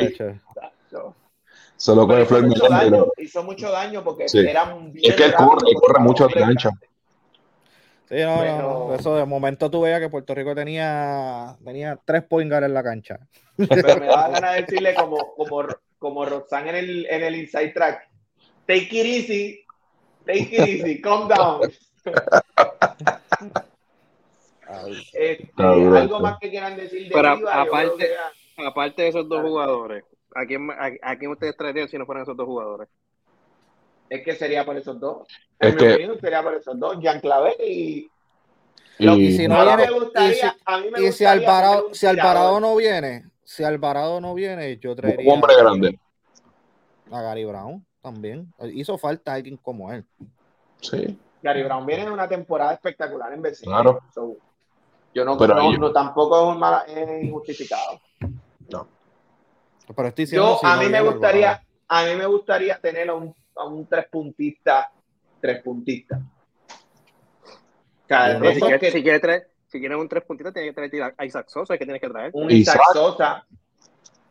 Solo con el hizo, mucho daño, hizo mucho daño porque era un Es que corre, corre mucho de cancha. Sí, no, no, eso de momento tú veías que Puerto Rico tenía, tenía tres Poingal en la cancha. Pero me da [laughs] ganas de decirle como, como como Roxanne en el, en el Inside Track. Take it easy, take it easy, calm down. [laughs] este, algo más que quieran decir de Pero aparte, aparte de esos dos jugadores, ¿a quién, a, quién ustedes traerían si no fueran esos dos jugadores? Es que sería por esos dos. Es que, sería por esos dos, Jean Clavel y y, si no viene, y si, Alvarado, si Alvarado no viene, si Alvarado no viene, yo traería. Un hombre grande. A Gary Brown también. Hizo falta alguien como él. Sí. Gary Brown viene en una temporada espectacular en vez Claro. Yo no, pero no, tampoco es, injustificado. No. Pero yo, a mí me gustaría, a mí me gustaría tener a un, a un tres puntista, tres puntista. si, quieres, si, quieres si quieres un tres puntistas, tienes que traer a Isaac Sosa, que tienes que traer. Un Isaac, Sosa,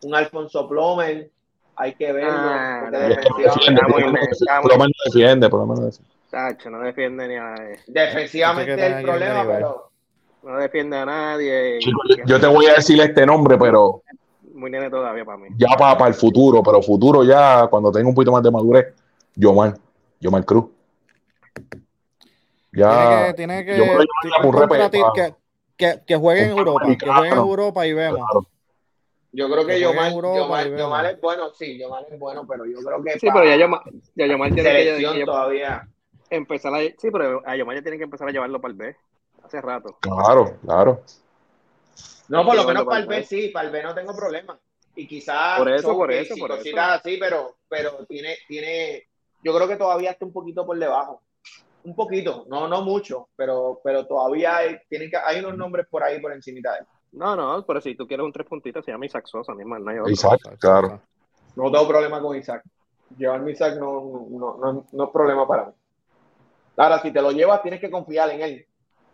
un Alfonso Plomer, hay que verlo. Ah, no, defiende, Plomer no defiende, Plomer no defiende. Tacho, no defiende ni a Defensivamente es el problema, pero. No defiende a nadie. yo te voy a decir este nombre, pero. Muy nene todavía para mí. Ya para, para el futuro, pero futuro ya, cuando tenga un poquito más de madurez, Yomar, Yomar Cruz. Ya. Tiene que. Tiene que, que, que, juegue en Europa, que juegue en Europa y vemos. Yo creo que Yomar, Yomar, Yomar, es bueno, sí, Yomar es bueno, pero yo creo que. Sí, pero ya Yomar, ya Yomar tiene que, todavía. Empezar a, sí, pero a Yomar ya tiene que empezar a llevarlo para el B hace rato. Claro, claro. No, por lo menos para el B sí, para el B no tengo problema. Y quizás por eso, por eso, por eso. así, pero, pero tiene, tiene, yo creo que todavía está un poquito por debajo. Un poquito, no, no mucho, pero, pero todavía hay, tiene que, hay unos nombres por ahí por encima de él. No, no, pero si tú quieres un tres puntitos, se llama Isaac Sosa, no hay otro. Isaac, claro. No tengo problema con Isaac. Llevarme Isaac no, no, no, no es problema para mí. Ahora, si te lo llevas, tienes que confiar en él.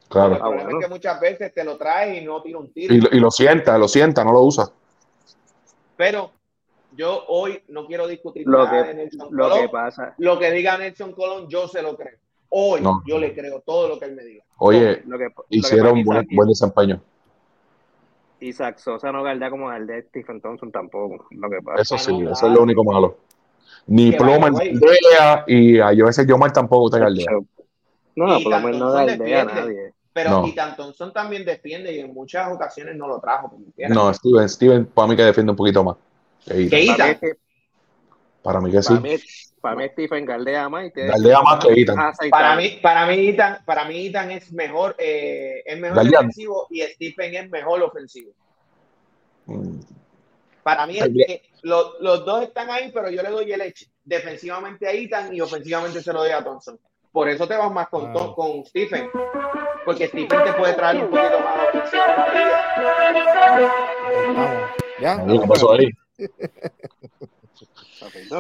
Claro. El problema es que muchas veces te lo traes y no tira un tiro. Y, y lo sienta, lo sienta, no lo usa. Pero yo hoy no quiero discutir lo nada que, de Nelson lo Colón. Que pasa. Lo que diga Nelson Colón, yo se lo creo. Hoy yo le creo todo lo que él me diga. Oye, lo que, hicieron un buen, buen, desempeño. Isaac Sosa no galdea como de Stephen Thompson tampoco. Lo que pasa. Eso sí, eso es lo único malo. Ni Ploma galdea y a yo ese Yomar tampoco te galdea. No, lo menos no galdea a nadie. Pero no. Ethan Thompson también defiende y en muchas ocasiones no lo trajo. No, Steven, Steven para mí que defiende un poquito más. Que Ethan. Para mí que sí. Para mí, Stephen galdea más. Y te galdea más que Ethan. Para mí, para mí, Ethan, para mí Ethan es mejor, eh, es mejor defensivo y Stephen es mejor ofensivo. Mm. Para mí es que los, los, dos están ahí, pero yo le doy el hecho defensivamente a Ethan y ofensivamente se lo doy a Thompson. Por eso te vas más con, ah. con Stephen. Porque Stephen te puede traer un poquito más ¿Ya? ¿Qué pasó ahí?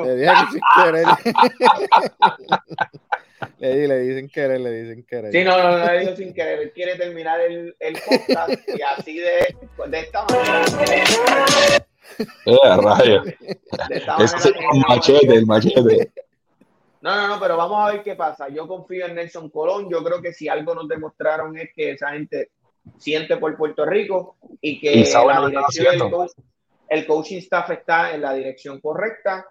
Le dije que [laughs] sin querer. le, le dicen querer, le dicen querer. Sí, no, no, no le digo sin querer. Él quiere terminar el, el podcast y así de, de esta manera. Eh, rayo. Es el machete, el machete. No, no, no, pero vamos a ver qué pasa. Yo confío en Nelson Colón. Yo creo que si algo nos demostraron es que esa gente siente por Puerto Rico y que la dirección, el, coaching staff está en la dirección correcta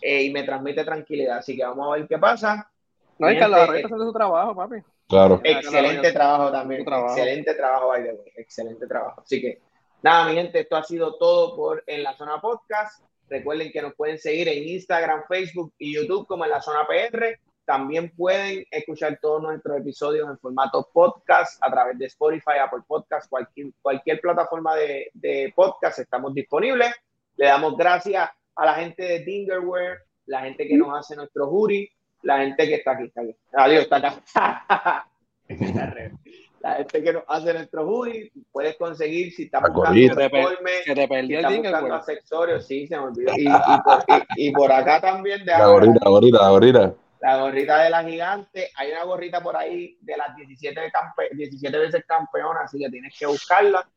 eh, y me transmite tranquilidad. Así que vamos a ver qué pasa. No, hay que la haciendo su trabajo, papi. Claro. Excelente trabajo también. Excelente trabajo, by Excelente trabajo. Así que, nada, mi gente, esto ha sido todo por En la Zona Podcast. Recuerden que nos pueden seguir en Instagram, Facebook y YouTube como en la zona PR. También pueden escuchar todos nuestros episodios en formato podcast a través de Spotify, Apple Podcast, cualquier, cualquier plataforma de, de podcast estamos disponibles. Le damos gracias a la gente de Dingerware, la gente que nos hace nuestro jury, la gente que está aquí. Está aquí. Adiós, está acá. [laughs] la gente que nos hace nuestro hoodie, puedes conseguir si estás buscando uniforme, si estás buscando accesorios, sí, se me olvidó. Y, y, [laughs] por, y, por, acá también de la gorrita, la gorrita, la gorrita. La gorrita de la gigante, hay una gorrita por ahí de las 17, campe 17 veces campeona, así que tienes que buscarla.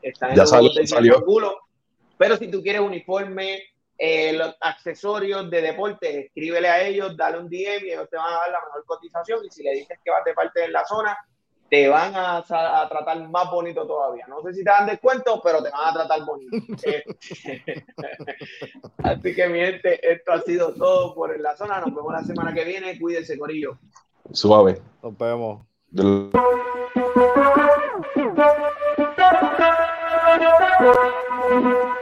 Está en ya salió, salió. Pero si tú quieres uniforme, eh, los accesorios de deporte, escríbele a ellos, dale un DM y ellos te van a dar la mejor cotización. Y si le dices que vas de parte de la zona, te van a, a, tratar más bonito todavía. No sé si te dan descuento, pero te van a tratar bonito. [laughs] [laughs] Así que, mi gente, esto ha sido todo por la zona. Nos vemos la semana que viene. Cuídense, Corillo. Suave. Nos vemos. Del... [laughs]